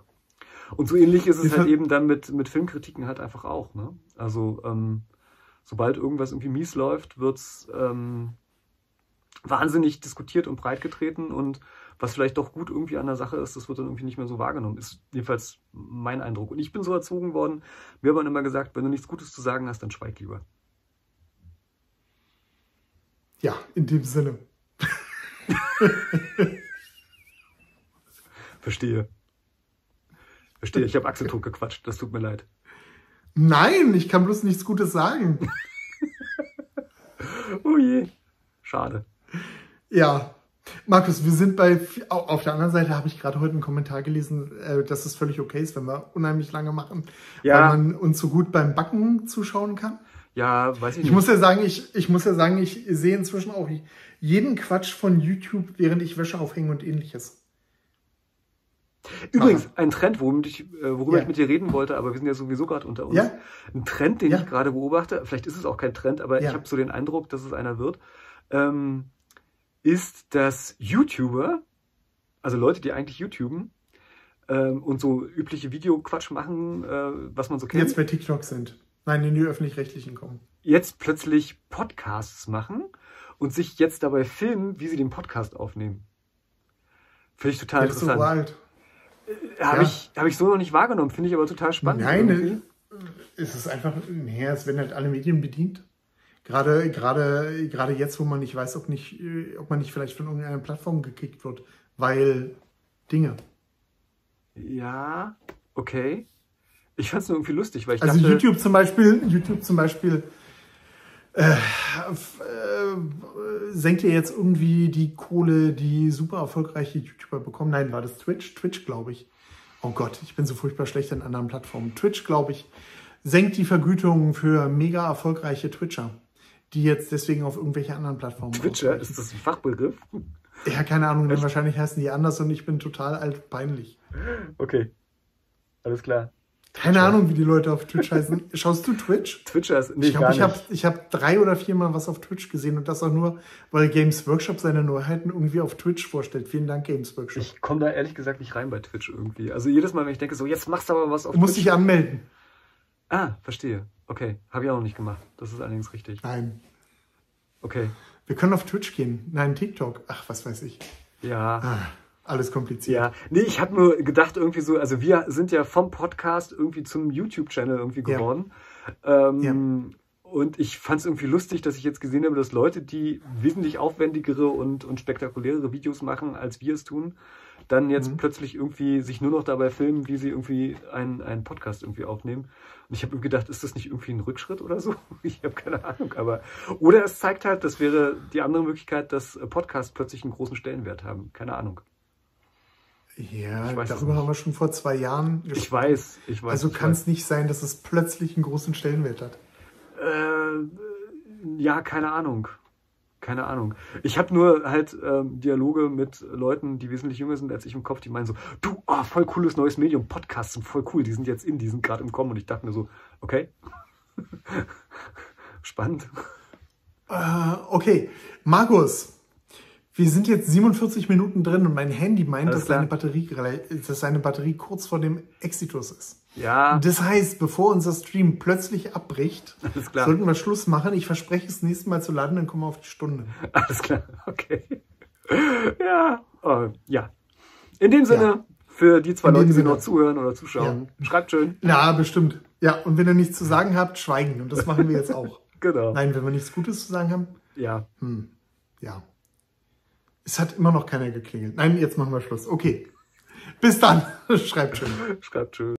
Und so ähnlich ist es halt eben dann mit, mit Filmkritiken halt einfach auch. Ne? Also ähm, sobald irgendwas irgendwie mies läuft, wird's ähm, wahnsinnig diskutiert und breitgetreten und was vielleicht doch gut irgendwie an der Sache ist, das wird dann irgendwie nicht mehr so wahrgenommen. Ist jedenfalls mein Eindruck. Und ich bin so erzogen worden, mir haben immer gesagt, wenn du nichts Gutes zu sagen hast, dann schweig lieber. Ja, in dem Sinne. Verstehe. Verstehe, ich habe Achseltrug gequatscht, das tut mir leid. Nein, ich kann bloß nichts Gutes sagen. oh je, schade. Ja, Markus, wir sind bei, auf der anderen Seite habe ich gerade heute einen Kommentar gelesen, äh, dass es völlig okay ist, wenn wir unheimlich lange machen, Ja. weil man uns so gut beim Backen zuschauen kann. Ja, weiß ich Ich nicht. muss ja sagen, ich, ich muss ja sagen, ich sehe inzwischen auch jeden Quatsch von YouTube, während ich Wäsche aufhänge und ähnliches. Übrigens, ein Trend, worüber, ich, äh, worüber Ja. ich mit dir reden wollte, aber wir sind ja sowieso gerade unter uns. Ja. Ein Trend, den Ja. ich gerade beobachte, vielleicht ist es auch kein Trend, aber ich habe so den Eindruck, dass es einer wird, ähm, ist, dass YouTuber, also Leute, die eigentlich YouTuben ähm, und so übliche Videoquatsch machen, äh, was man so kennt, Jetzt bei TikTok sind. Nein, in die öffentlich-rechtlichen kommen. jetzt plötzlich Podcasts machen und sich jetzt dabei filmen, wie sie den Podcast aufnehmen. Finde ich total Das ist so interessant. wild. Habe Ja. ich, hab ich so noch nicht wahrgenommen, finde ich aber total spannend. Nein, irgendwie. äh, es ist einfach, nee, es werden halt alle Medien bedient. Gerade, gerade, gerade jetzt, wo man nicht weiß, ob, nicht, äh, ob man nicht vielleicht von irgendeiner Plattform gekickt wird, weil Dinge. Ja, okay. Ich fand es nur irgendwie lustig, weil ich Also dachte, YouTube zum Beispiel, YouTube zum Beispiel äh, äh, senkt ihr jetzt irgendwie die Kohle, die super erfolgreiche YouTuber bekommen? Nein, war das Twitch? Twitch, glaube ich. Oh Gott, ich bin so furchtbar schlecht in anderen Plattformen. Twitch, glaube ich, senkt die Vergütung für mega erfolgreiche Twitcher, die jetzt deswegen auf irgendwelche anderen Plattformen Twitcher, ist das ein Fachbegriff? Ja, keine Ahnung, denn wahrscheinlich heißen die anders und ich bin total alt peinlich. Okay. Alles klar. Keine Twitcher. Ahnung, wie die Leute auf Twitch heißen. Schaust du Twitch? Twitcher ist. Nee, Ich glaube, gar ich nicht. habe ich hab drei oder viermal was auf Twitch gesehen und das auch nur, weil Games Workshop seine Neuheiten irgendwie auf Twitch vorstellt. Vielen Dank, Games Workshop. Ich komme da ehrlich gesagt nicht rein bei Twitch irgendwie. Also jedes Mal, wenn ich denke, so, jetzt machst du aber was auf du musst Twitch. dich anmelden. Ah, verstehe. Okay. Habe ich auch noch nicht gemacht. Das ist allerdings richtig. Nein. Okay. Wir können auf Twitch gehen. Nein, TikTok. Ach, was weiß ich. Ja. Ah, alles kompliziert. Ja, nee, ich habe nur gedacht, irgendwie so, also wir sind ja vom Podcast irgendwie zum YouTube-Channel irgendwie Ja. geworden. Ähm, Und ich fand es irgendwie lustig, dass ich jetzt gesehen habe, dass Leute, die wesentlich aufwendigere und, und spektakulärere Videos machen, als wir es tun, dann jetzt Mhm. plötzlich irgendwie sich nur noch dabei filmen, wie sie irgendwie einen, einen Podcast irgendwie aufnehmen. Und ich habe gedacht, ist das nicht irgendwie ein Rückschritt oder so? Ich habe keine Ahnung. Aber oder es zeigt halt, das wäre die andere Möglichkeit, dass Podcasts plötzlich einen großen Stellenwert haben. Keine Ahnung. Ja, darüber nicht. haben wir schon vor zwei Jahren Ich weiß, ich weiß. Also kann es nicht sein, dass es plötzlich einen großen Stellenwert hat. Äh, ja, keine Ahnung. Keine Ahnung. Ich habe nur halt ähm, Dialoge mit Leuten, die wesentlich jünger sind als ich im Kopf, die meinen so, du, oh, voll cooles neues Medium, Podcasts sind voll cool, die sind jetzt in, die sind gerade im Kommen und ich dachte mir so, okay. Spannend. Äh, okay, Markus, wir sind jetzt 47 Minuten drin und mein Handy meint, Alles dass klar. seine, Batterie, dass seine Batterie kurz vor dem Exitus ist. Ja, Das heißt, bevor unser Stream plötzlich abbricht, sollten wir Schluss machen. Ich verspreche es nächstes Mal zu laden, dann kommen wir auf die Stunde. alles klar, okay. Ja, oh, ja. In dem Sinne, Ja. für die zwei Leute, die Sinne. noch zuhören oder zuschauen, schreibt schön. Na, bestimmt. Ja, und wenn ihr nichts zu sagen habt, schweigen. Und das machen wir jetzt auch. Genau. Nein, wenn wir nichts Gutes zu sagen haben, Ja. ja. Es hat immer noch keiner geklingelt. Nein, jetzt machen wir Schluss. Okay. Bis dann. Schreibt schön. Schreibt schön.